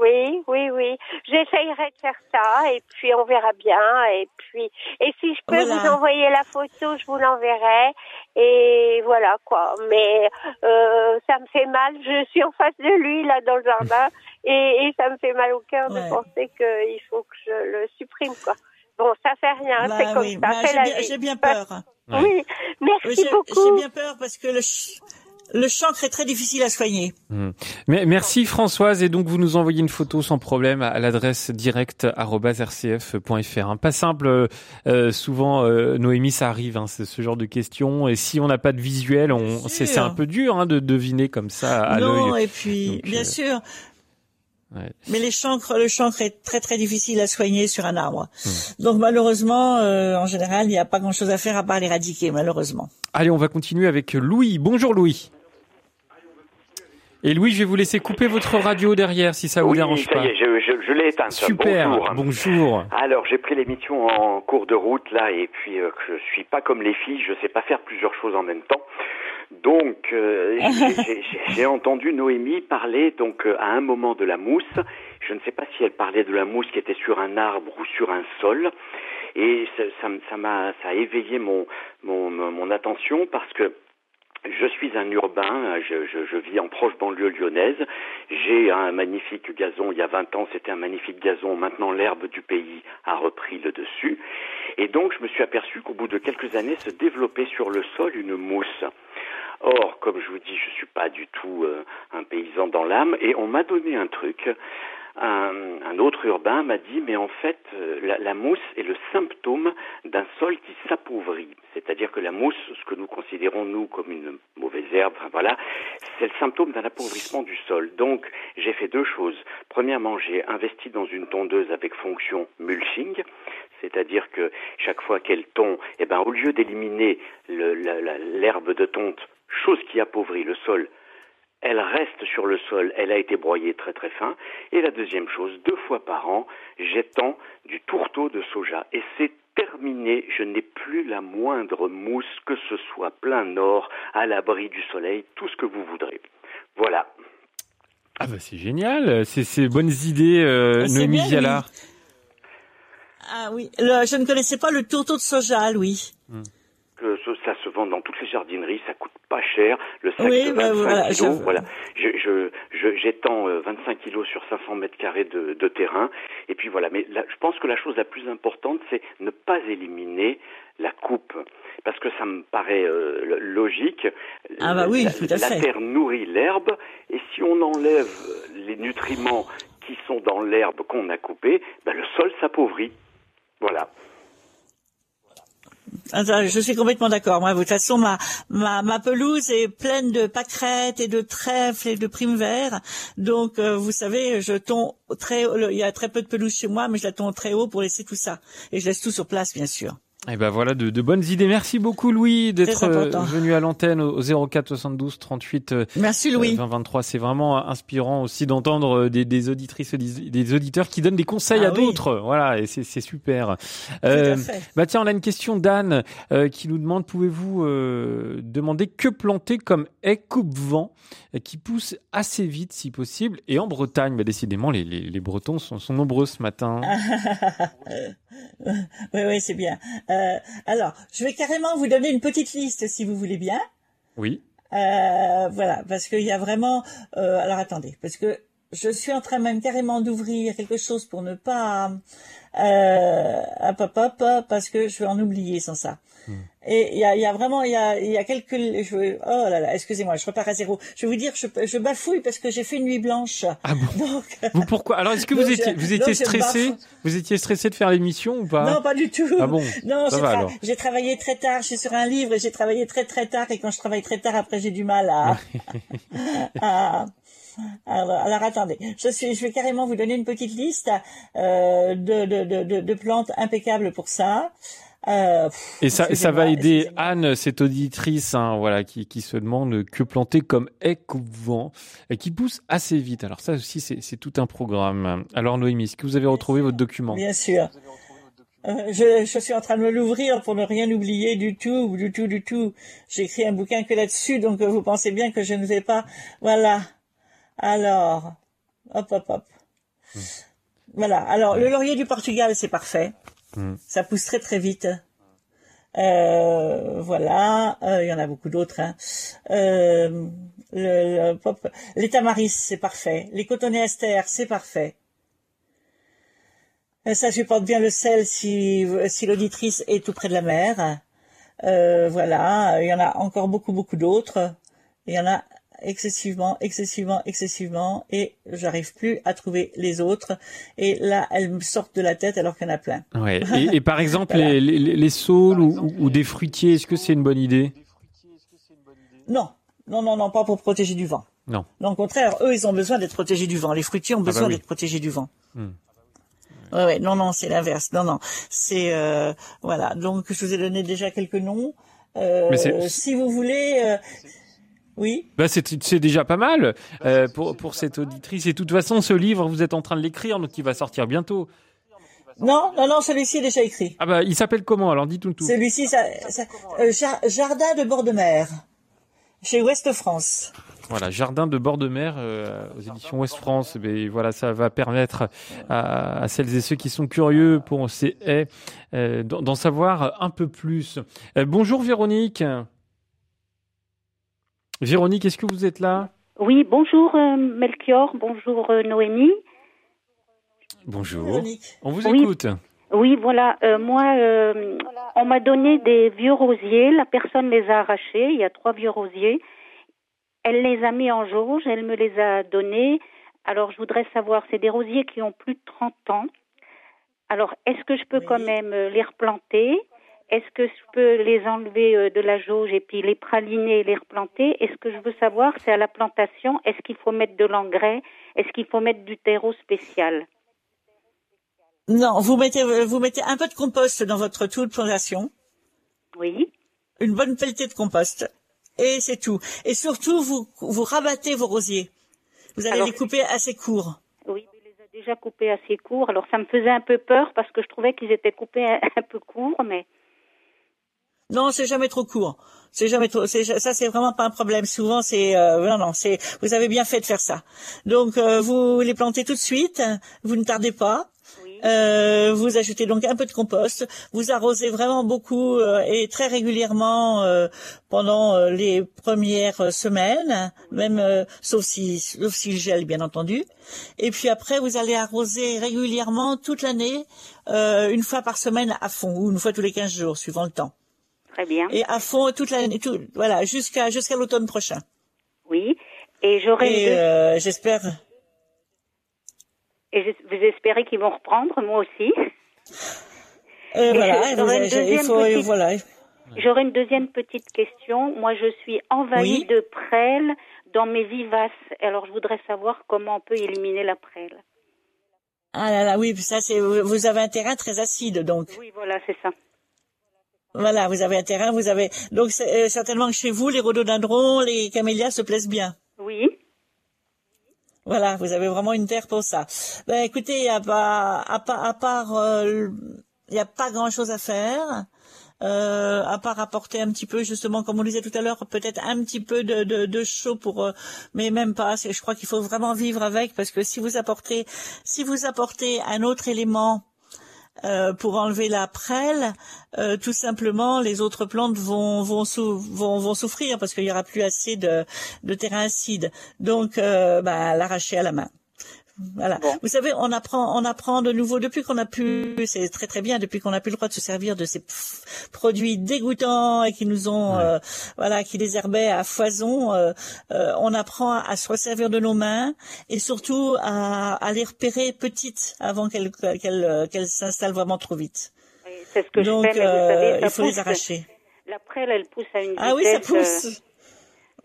K: Oui, oui, oui. J'essayerai de faire ça et puis on verra bien. Et puis, et si je peux vous envoyer la photo, je vous l'enverrai. Et voilà quoi. Mais euh, ça me fait mal. Je suis en face de lui là dans le jardin et, et ça me fait mal au cœur de penser qu'il faut que je le supprime quoi. Bon, ça fait rien, c'est bah comme ça.
B: Bah, j'ai bien, peur.
K: Oui, merci beaucoup.
B: J'ai bien peur parce que le le chancre est très difficile à soigner.
A: Hmm. Mais merci Françoise et donc vous nous envoyez une photo sans problème à l'adresse direct@rcf.fr. Hein. Pas simple, euh, souvent euh, Noémie ça arrive, hein, c'est ce genre de questions et si on n'a pas de visuel, on c'est un peu dur hein, de deviner comme ça à l'œil.
B: Non et puis bien euh, sûr. Ouais. Mais les chancres, le chancre est très très difficile à soigner sur un arbre. Hmm. Donc malheureusement, en général, il n'y a pas grand-chose à faire à part l'éradiquer, malheureusement.
A: Allez, on va continuer avec Louis. Bonjour Louis. Et Louis, je vais vous laisser couper votre radio derrière si ça vous dérange
L: pas.
A: Oui,
L: ça y est, je, je, je l'ai éteinte.
A: Super,
L: bonjour.
A: bonjour.
L: Alors, j'ai pris l'émission en cours de route là, et puis euh, je suis pas comme les filles, je sais pas faire plusieurs choses en même temps. Donc, euh, j'ai entendu Noémie parler donc euh, à un moment de la mousse. Je ne sais pas si elle parlait de la mousse qui était sur un arbre ou sur un sol. Et ça, ça, ça a éveillé mon, mon, mon attention parce que je suis un urbain, je, je, je, vis en proche banlieue lyonnaise. J'ai un magnifique gazon, il y a 20 ans c'était un magnifique gazon, maintenant l'herbe du pays a repris le dessus. Et donc je me suis aperçu qu'au bout de quelques années se développait sur le sol une mousse. Or, comme je vous dis, je suis pas du tout euh, un paysan dans l'âme, et on m'a donné un truc un, un, autre urbain m'a dit, mais en fait, euh, la, mousse est le symptôme d'un sol qui s'appauvrit. C'est-à-dire que la mousse, ce que nous considérons, nous, comme une mauvaise herbe, voilà, c'est le symptôme d'un appauvrissement du sol. Donc, j'ai fait deux choses. Premièrement, j'ai investi dans une tondeuse avec fonction mulching, c'est-à-dire que chaque fois qu'elle tond, eh ben, au lieu d'éliminer l'herbe de tonte, chose qui appauvrit le sol, elle reste sur le sol, elle a été broyée très très fin. Et la deuxième chose, deux fois par an, j'étends du tourteau de soja. Et c'est terminé, je n'ai plus la moindre mousse, que ce soit plein nord, à l'abri du soleil, tout ce que vous voudrez. Voilà.
A: Ah bah c'est génial, c'est ces bonnes idées, euh, ah, Noémie Vialard.
B: Ah oui, je ne connaissais pas le tourteau de soja, Louis. Hmm
L: que ça se vend dans toutes les jardineries, ça coûte pas cher. Le sac de 25 bah, voilà, kilos, voilà. Je, je, j'étends 25 euh, kilos sur 500 mètres carrés de, de terrain. Et puis voilà. Mais je pense que la chose la plus importante, c'est ne pas éliminer la coupe, parce que ça me paraît euh, logique.
B: Ah bah oui,
L: la, la terre nourrit l'herbe, et si on enlève les nutriments qui sont dans l'herbe qu'on a coupée, ben le sol s'appauvrit. Voilà.
B: Je suis complètement d'accord. Moi, de toute façon, ma, ma, ma pelouse est pleine de pâquerettes et de trèfles et de primes verts. Donc, euh, vous savez, je tombe très, il y a très peu de pelouse chez moi, mais je la tombe très haut pour laisser tout ça. Et je laisse tout sur place, bien sûr.
A: Et eh ben voilà de, de, bonnes idées. Merci beaucoup Louis d'être euh, venu à l'antenne au 04 72 38
B: Merci Louis.
A: 20 23. C'est vraiment inspirant aussi d'entendre euh, des, des, auditrices des, auditeurs qui donnent des conseils ah à d'autres. Voilà et c'est super.
B: Euh,
A: bah tiens on a une question d'Anne euh, qui nous demande pouvez-vous demander que planter comme haie coupe-vent qui pousse assez vite si possible et en Bretagne? Bah, décidément les, les, les Bretons sont, sont nombreux ce matin.
B: oui, oui, c'est bien. Euh, alors, je vais carrément vous donner une petite liste, si vous voulez bien.
A: Oui.
B: Euh, voilà, parce qu'il y a vraiment. Euh, alors attendez, parce que je suis en train même carrément d'ouvrir quelque chose pour ne pas. Euh, hop, hop, hop, parce que je vais en oublier sans ça. Hmm. Et il y a, y a, vraiment, il y a, y a quelques, je, oh là là, excusez-moi, je repars à zéro. Je vais vous dire, je, je bafouille parce que j'ai fait une nuit blanche.
A: Ah bon? Donc, vous pourquoi? Alors est-ce que vous étiez, vous étiez stressé? Vous étiez stressé de faire l'émission ou pas?
B: Non, pas du tout.
A: Ah bon?
B: Non, j'ai travaillé très tard. Je suis sur un livre et j'ai travaillé très très tard. Et quand je travaille très tard, après j'ai du mal à. à alors, alors, attendez, je suis, je vais carrément vous donner une petite liste euh, de, de, de, de, plantes impeccables pour ça.
A: Euh, et ça, ça va aider Anne, cette auditrice, hein, voilà, qui, qui se demande que planter comme haie vent et qui pousse assez vite. Alors ça aussi, c'est tout un programme. Alors Noémie, est-ce que vous avez retrouvé votre document?
B: Bien sûr. Euh, je, je, suis en train de me l'ouvrir pour ne rien oublier du tout, du tout, du tout. J'ai écrit un bouquin que là-dessus, donc vous pensez bien que je ne vais pas. Voilà. Alors, hop, hop, hop. Hmm. Voilà. Alors, le laurier du Portugal, c'est parfait. Hmm. Ça pousse très très vite. Euh, voilà, euh, il y en a beaucoup d'autres. Hein. Euh, le, le, les tamaris, c'est parfait. Les cotonéastères, c'est parfait. Ça supporte bien le sel si, si l'auditrice est tout près de la mer. Voilà, il y en a encore beaucoup beaucoup d'autres. Il y en a excessivement, excessivement, excessivement, et j'arrive plus à trouver les autres. Et là, elles me sortent de la tête alors qu'il y en a plein.
A: Ouais. Et, par exemple, les, les, les saules ou, ou, des fruitiers, est-ce que c'est une bonne idée?
B: Non, non, non, non, pas pour protéger du vent.
A: Non.
B: non au contraire, eux, ils ont besoin d'être protégés du vent. Les fruitiers ont ah bah besoin d'être protégés du vent. Hmm. Ouais, ouais, non, non, c'est l'inverse. Non, non, c'est euh, voilà. Donc, je vous ai donné déjà quelques noms. Euh, si vous voulez, euh, oui.
A: Bah c'est déjà pas mal euh, pour, pour cette auditrice. Et de toute façon, ce livre, vous êtes en train de l'écrire, donc il va sortir bientôt.
B: Non, non, non, celui-ci est déjà écrit.
A: Ah bah, il s'appelle comment Alors, dis tout tout.
B: Celui-ci, ça, euh, Jardin de bord de mer, chez Ouest France.
A: Voilà, Jardin de bord de mer euh, aux éditions Ouest France. Mais voilà, ça va permettre à, à, celles et ceux qui sont curieux pour ces haies d'en savoir un peu plus. bonjour Véronique. Véronique, est-ce que vous êtes là?
M: Oui, bonjour euh, Melchior, bonjour euh, Noémie.
A: Bonjour. On vous écoute.
M: Oui, voilà. Euh, moi, on m'a donné des vieux rosiers. La personne les a arrachés. Il y a trois vieux rosiers. Elle les a mis en jauge. Elle me les a donnés. Alors, je voudrais savoir, c'est des rosiers qui ont plus de 30 ans. Alors, est-ce que je peux quand même les replanter? Est-ce que je peux les enlever euh, de la jauge et puis les praliner et les replanter? Et ce que je veux savoir, c'est à la plantation, est-ce qu'il faut mettre de l'engrais? Est-ce qu'il faut mettre du terreau spécial?
B: Non, vous mettez, vous mettez un peu de compost dans votre tour de plantation.
M: Oui.
B: Une bonne pelletée de compost. Et c'est tout. Et surtout, vous, vous rabattez vos rosiers. Vous allez les couper assez courts.
M: Oui, il les a déjà coupés assez courts. Alors ça me faisait un peu peur parce que je trouvais qu'ils étaient coupés un, peu courts, mais.
B: Non, c'est jamais trop court. C'est jamais trop. Ça, c'est vraiment pas un problème. Souvent, c'est euh, non, non. C'est vous avez bien fait de faire ça. Donc, euh, vous les plantez tout de suite. Vous ne tardez pas. Euh, vous ajoutez donc un peu de compost. Vous arrosez vraiment beaucoup euh, et très régulièrement euh, pendant euh, les premières semaines, même sauf si sauf si le gèle bien entendu. Et puis après, vous allez arroser régulièrement toute l'année, une fois par semaine à fond ou une fois tous les 15 jours, suivant le temps.
M: Très bien.
B: Et à fond toute l'année, tout, voilà, jusqu'à jusqu'à l'automne prochain.
M: Oui. Et j'aurai.
B: J'espère.
M: Et vous espérez qu'ils vont reprendre, moi aussi.
B: Euh, voilà,
M: J'aurais une deuxième petite question. Moi, je suis envahie de prêles dans mes vivaces. Alors, je voudrais savoir comment on peut éliminer la prêle.
B: Ah là là, oui, ça c'est. Vous avez un terrain très acide, donc.
M: Oui, voilà, c'est ça.
B: Voilà, vous avez un terrain, vous avez. Donc, euh, certainement que chez vous, les rhododendrons, les camélias se plaisent bien.
M: Oui.
B: Voilà, vous avez vraiment une terre pour ça. Ben, écoutez, à, part, à part, euh, il n'y a pas grand chose à faire. Euh, à part apporter un petit peu justement comme on disait tout à l'heure peut-être un petit peu de, de, de chaud pour euh, mais même pas je crois qu'il faut vraiment vivre avec parce que si vous apportez si vous apportez un autre élément euh, pour enlever la prêle, euh, tout simplement, les autres plantes vont vont, souffrir parce qu'il y aura plus assez de, de terrain acide. Donc, euh, bah, l'arracher à la main. Voilà. Vous savez, on apprend, on apprend de nouveau depuis qu'on a pu, c'est très très bien, depuis qu'on a plus le droit de se servir de ces produits dégoûtants et qui nous ont, euh, voilà, qui désherbaient à foison. Euh, euh, on apprend à, se resservir de nos mains et surtout à, à les repérer petites avant qu'elles qu'elles qu'elles s'installent vraiment trop vite.
M: c'est ce que
B: Donc,
M: je fais,
B: il faut les arracher.
M: La prêle, elle pousse à une vitesse.
B: Ah oui, ça pousse.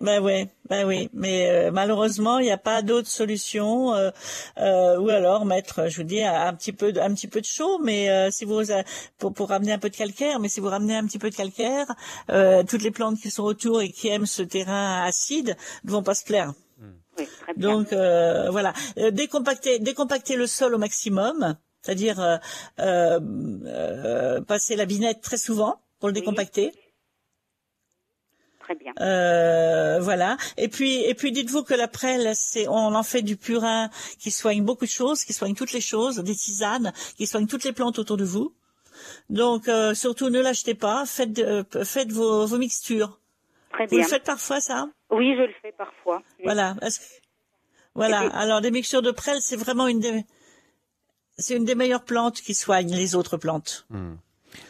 B: Ben oui, ben oui, mais euh, malheureusement il n'y a pas d'autre solution, euh, euh, ou alors mettre, je vous dis, un petit peu, un petit peu de chaud, mais si vous pour, pour ramener un peu de calcaire, mais si vous ramenez un petit peu de calcaire, toutes les plantes qui sont autour et qui aiment ce terrain acide ne vont pas se plaire.
M: Oui, très
B: bien. Donc voilà, décompacter, décompacter le sol au maximum, c'est-à-dire passer la binette très souvent pour le décompacter.
M: Très bien.
B: Euh, voilà. Et puis, et puis, dites-vous que la prêle, c'est, on en fait du purin qui soigne beaucoup de choses, qui soigne toutes les choses, des tisanes, qui soigne toutes les plantes autour de vous. Donc, euh, surtout, ne l'achetez pas. Faites, euh, faites vos, vos mixtures.
M: Très
B: bien. Vous le faites parfois, ça?
M: Oui, je le fais parfois.
B: Voilà. Voilà. Alors, des mixtures de prêle, c'est vraiment une des, c'est une des meilleures plantes qui soignent les autres plantes.
A: Hmm.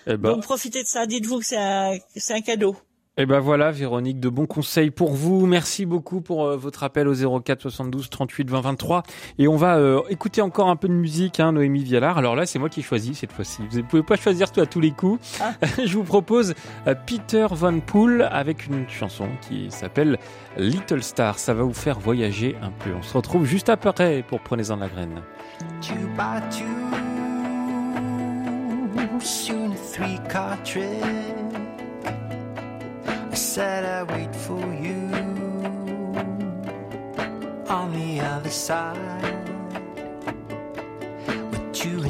A: Eh ben...
B: Donc, profitez de ça. Dites-vous que c'est un, c'est un cadeau.
A: Et eh ben voilà, Véronique, de bons conseils pour vous. Merci beaucoup pour euh, votre appel au 04 72 38 20 23. Et on va euh, écouter encore un peu de musique, hein, Noémie Vialard. Alors là, c'est moi qui choisis cette fois-ci. Vous ne pouvez pas choisir tout à tous les coups. Ah. Je vous propose euh, Peter Van Poel avec une chanson qui s'appelle Little Star. Ça va vous faire voyager un peu. On se retrouve juste après pour Prenez-en la graine. I said I'd wait for you on the other side. With two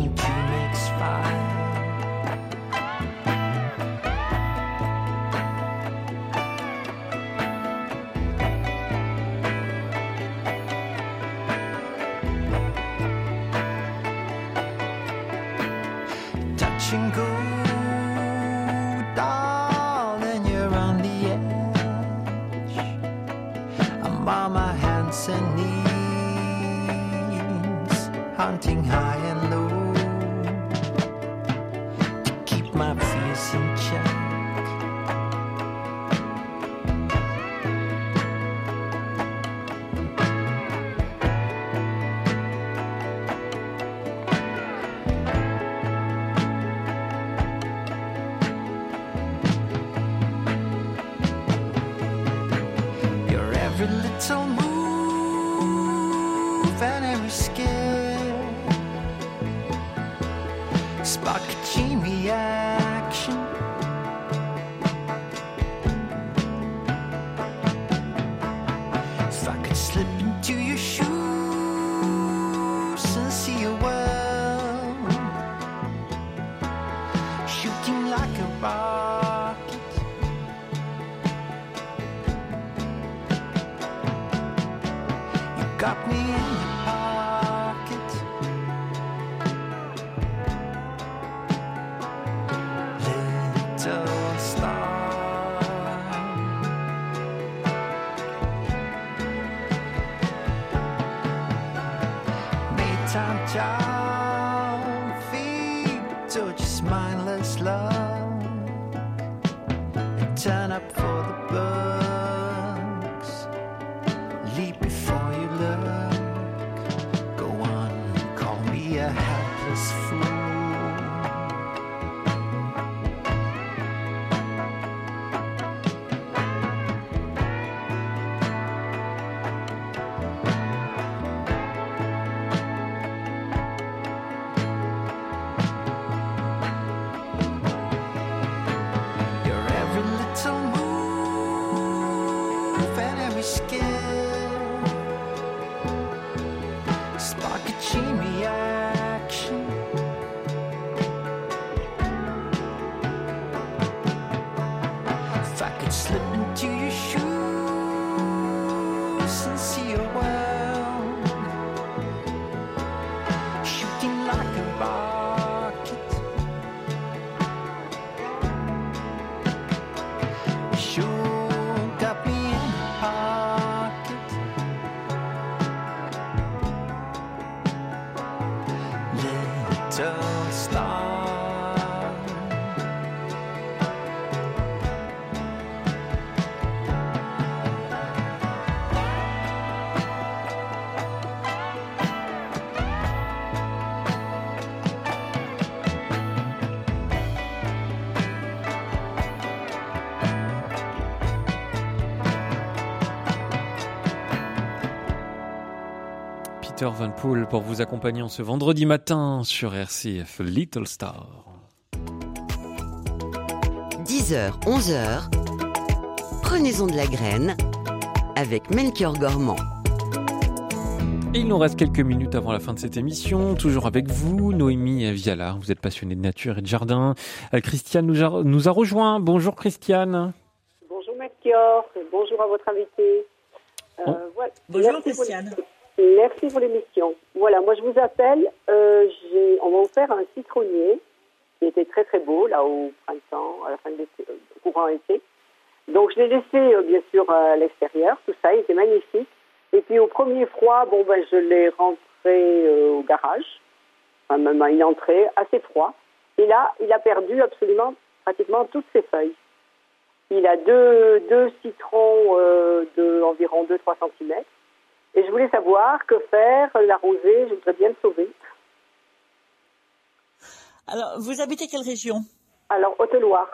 A: shooting like a rocket. You got me in Van Poel pour vous accompagner en ce vendredi matin sur RCF Little Star.
F: 10h, 11h, prenez-en de la graine avec Melchior Gormand.
A: il nous reste quelques minutes avant la fin de cette émission, toujours avec vous, Noémie Viala. Vous êtes passionnée de nature et de jardin. Euh, Christiane nous a, nous a rejoint. Bonjour Christiane.
N: Bonjour Melchior, bonjour à votre invité.
B: Euh, bonjour Christiane.
N: Merci pour l'émission. Voilà, moi je vous appelle. Euh, on m'a offert un citronnier qui était très très beau là au printemps, à la fin de l'été, euh, courant été. Donc je l'ai laissé euh, bien sûr à l'extérieur, tout ça, il était magnifique. Et puis au premier froid, bon ben je l'ai rentré au garage, enfin même à une assez froid. Et là, il a perdu absolument pratiquement toutes ses feuilles. Il a deux, deux citrons de environ 2-3 cm et je voulais savoir que faire, l'arroser, je voudrais bien le sauver.
B: Alors, vous habitez quelle région?
N: Alors, Haute-Loire.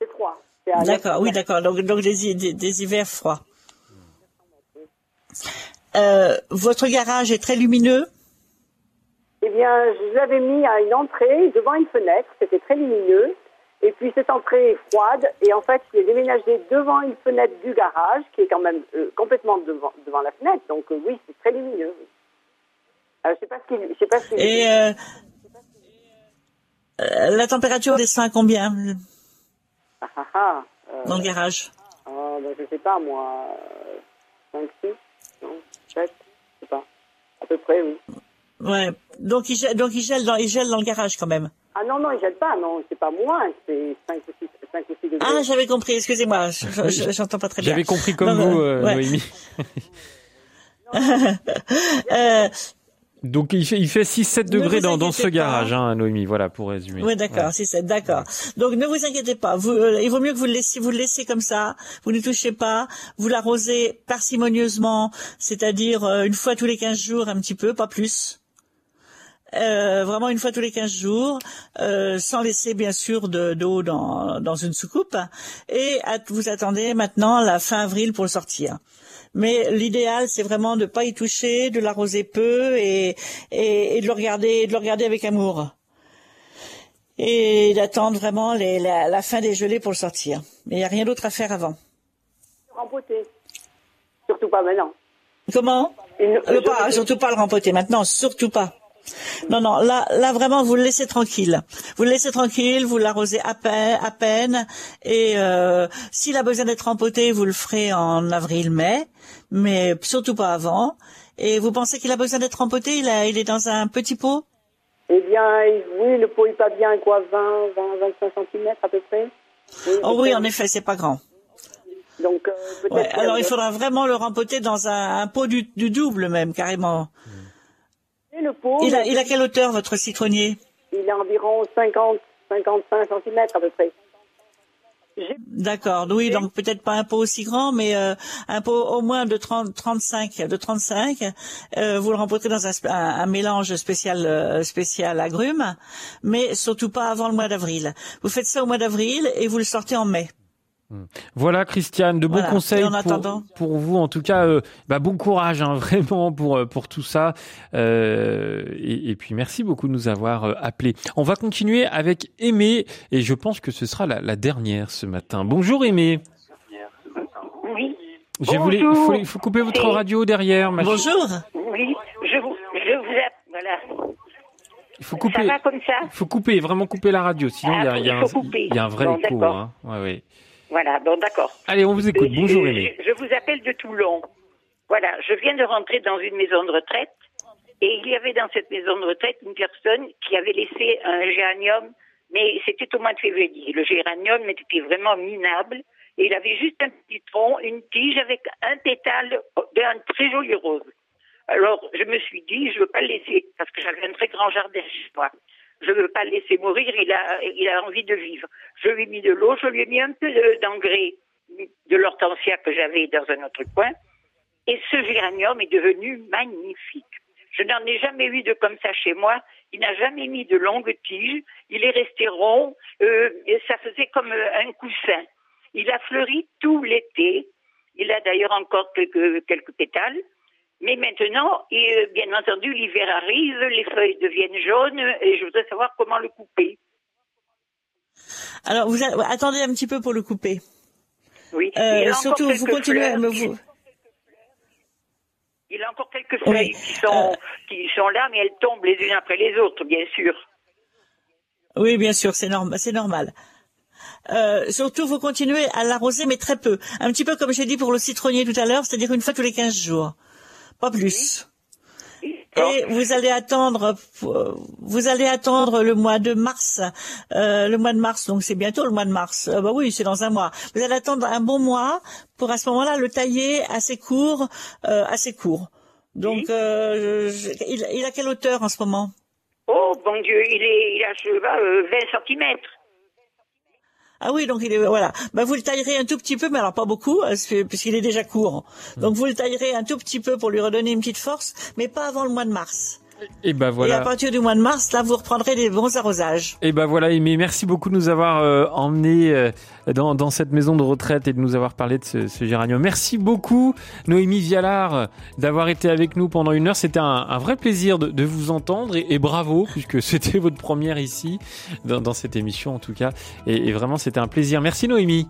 N: C'est froid.
B: D'accord, oui, d'accord. Donc, donc des, des, hivers froids. Euh, votre garage est très lumineux?
N: Eh bien, je l'avais mis à une entrée devant une fenêtre. C'était très lumineux. Et puis cette entrée est froide et en fait il est déménagé devant une fenêtre du garage qui est quand même euh, complètement devant, devant la fenêtre. Donc euh, oui, c'est très lumineux. Alors, je sais pas ce qu'il, sais pas ce
B: Et euh, la température descend à combien
N: ah, ah, ah,
B: dans le garage?
N: Ah, ben, Je sais pas moi, 5, 6, non, 7, je sais pas, à peu près oui.
B: Ouais, donc il gèle, donc il gèle dans, il gèle dans le garage quand même?
N: Ah non, non, il gèle pas, non, c'est pas moins, c'est 5 ou 6, 5 ou 6 degrés.
B: Ah, j'avais compris, excusez-moi, j'entends pas très bien.
A: J'avais compris comme vous, euh, Noémie. euh, donc il fait, il fait 6-7 degrés dans, dans ce garage, hein, Noémie, voilà, pour résumer.
B: Oui, d'accord, ouais. 6-7, d'accord. Donc ne vous inquiétez pas, vous, euh, il vaut mieux que vous le laissiez, vous le laissez comme ça, vous ne touchez pas, vous l'arrosez parcimonieusement, c'est-à-dire euh, une fois tous les 15 jours, un petit peu, pas plus. Euh, vraiment une fois tous les 15 jours, euh, sans laisser bien sûr d'eau dans, dans une soucoupe. Et vous attendez maintenant la fin avril pour le sortir. Mais l'idéal, c'est vraiment de pas y toucher, de l'arroser peu et, et, de le regarder, de le regarder avec amour. Et d'attendre vraiment les, la, fin des gelées pour le sortir. Mais il n'y a rien d'autre à faire avant.
N: Rempoter. Surtout pas maintenant.
B: Comment? Pas, Surtout pas le rempoter maintenant, surtout pas. Non, non, là, là vraiment, vous le laissez tranquille. Vous le laissez tranquille, vous l'arrosez à peine, à peine, et euh, s'il a besoin d'être empoté, vous le ferez en avril-mai, mais surtout pas avant. Et vous pensez qu'il a besoin d'être empoté? Il, il est dans un petit pot?
N: Eh bien, oui, le pot est pas bien, quoi, 20, 20, 25 cm à peu près.
B: oh oui, en effet, c'est pas grand.
N: Donc, euh,
B: ouais, alors il faudra vraiment le rempoter dans un, pot du, du, double même, carrément.
N: Le
B: il, a, il a quelle hauteur votre citronnier?
N: Il a environ 50, 55 cm à peu près.
B: D'accord, oui, donc peut-être pas un pot aussi grand, mais euh, un pot au moins de 30, 35, de 35. Euh, vous le remportez dans un, un, mélange spécial, euh, spécial agrumes, mais surtout pas avant le mois d'avril. Vous faites ça au mois d'avril et vous le sortez en mai.
A: Voilà, Christiane, de bons conseils pour, vous. En tout cas, euh, bah, bon courage, hein, vraiment, pour, euh, pour tout ça. Euh, et, puis, merci beaucoup de nous avoir euh, appelés. On va continuer avec Aimé, et je pense que ce sera la, dernière ce matin. Bonjour, Aimé.
O: Oui.
A: Je voulais, il faut, couper votre radio derrière.
B: Bonjour.
O: Oui, je vous, je vous voilà.
A: Il faut couper.
O: Ça va comme ça
A: Il faut couper, vraiment couper la radio, sinon il y, a, y, y, a un vrai écho. Hein. Ouais, ouais.
O: Voilà, bon, d'accord.
A: Allez, on vous écoute. Bonjour,
O: Aimé. Je, vous appelle de Toulon. Voilà, je viens de rentrer dans une maison de retraite et il y avait dans cette maison de retraite une personne qui avait laissé un géranium, mais c'était au mois de février. Le géranium était vraiment minable et il avait juste un petit tronc, une tige avec un pétale d'un très joli rose. Alors, je me suis dit, je veux pas le laisser parce que j'avais un très grand jardin chez moi je ne veux pas le laisser mourir, il a, il a envie de vivre. Je lui ai mis de l'eau, je lui ai mis un peu d'engrais de, l'hortensia que j'avais dans un autre coin, et ce géranium est devenu magnifique. Je n'en ai jamais eu de comme ça chez moi. Il n'a jamais mis de longues tiges. Il est resté rond. Euh, ça faisait comme un coussin. Il a fleuri tout l'été. Il a d'ailleurs encore quelques, quelques pétales. Mais maintenant, et, bien entendu, l'hiver arrive, les feuilles deviennent jaunes et je voudrais savoir comment le couper.
B: Alors, vous attendez un petit peu pour le couper.
O: Oui.
B: Euh, surtout, vous continuez
O: vous. Il a encore quelques feuilles qui sont qui sont là, mais elles tombent les unes après les autres, bien sûr.
B: Oui, bien sûr, c'est normal. C'est normal. Euh, surtout, vous continuez à l'arroser, mais très peu. Un petit peu comme j'ai dit pour le citronnier tout à l'heure, c'est-à-dire une fois tous les 15 jours pas plus. Et vous allez attendre, vous allez attendre le mois de mars, euh, le mois de mars, donc c'est bientôt le mois de mars. Euh, bah oui, c'est dans un mois. Vous allez attendre un bon mois pour à ce moment-là le tailler assez court, euh, assez court. Donc, il, il, a quelle hauteur en ce moment?
O: Oh bon Dieu, il est, il a je sais pas, 20 centimètres.
B: Ah oui, donc il est voilà. Bah vous le taillerez un tout petit peu, mais alors pas beaucoup, euh, puisqu'il est déjà court. Donc vous le taillerez un tout petit peu pour lui redonner une petite force, mais pas avant le mois de mars.
A: Et ben voilà.
B: Et à partir du mois de mars, là, vous reprendrez des bons arrosages.
A: Et ben voilà, mais merci beaucoup de nous avoir euh, emmenés euh, dans, dans, cette maison de retraite et de nous avoir parlé de ce, ce géranium. Merci beaucoup, Noémie Vialard, d'avoir été avec nous pendant une heure. C'était un, un, vrai plaisir de, de vous entendre et, et bravo, puisque c'était votre première ici, dans, dans, cette émission en tout cas. Et, et vraiment, c'était un plaisir. Merci Noémie.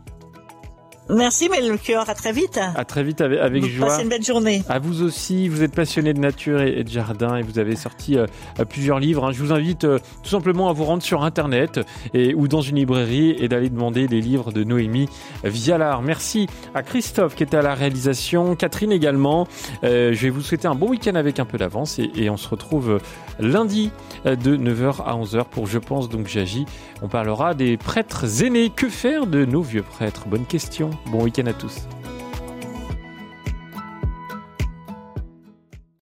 B: Merci Melchior, à très vite.
A: À très vite avec, avec joie.
B: Passez une belle journée.
A: À vous aussi, vous êtes passionné de nature et, de jardin et vous avez sorti euh, plusieurs livres. Hein. Je vous invite euh, tout simplement à vous rendre sur internet et, ou dans une librairie et d'aller demander les livres de Noémie Vialard. Merci à Christophe qui était à la réalisation, Catherine également. Euh, je vais vous souhaiter un bon week-end avec un peu d'avance et, et, on se retrouve lundi de 9h à 11h pour Je pense donc j'agis. On parlera des prêtres aînés. Que faire de nos vieux prêtres? Bonne question. Bon week-end à tous.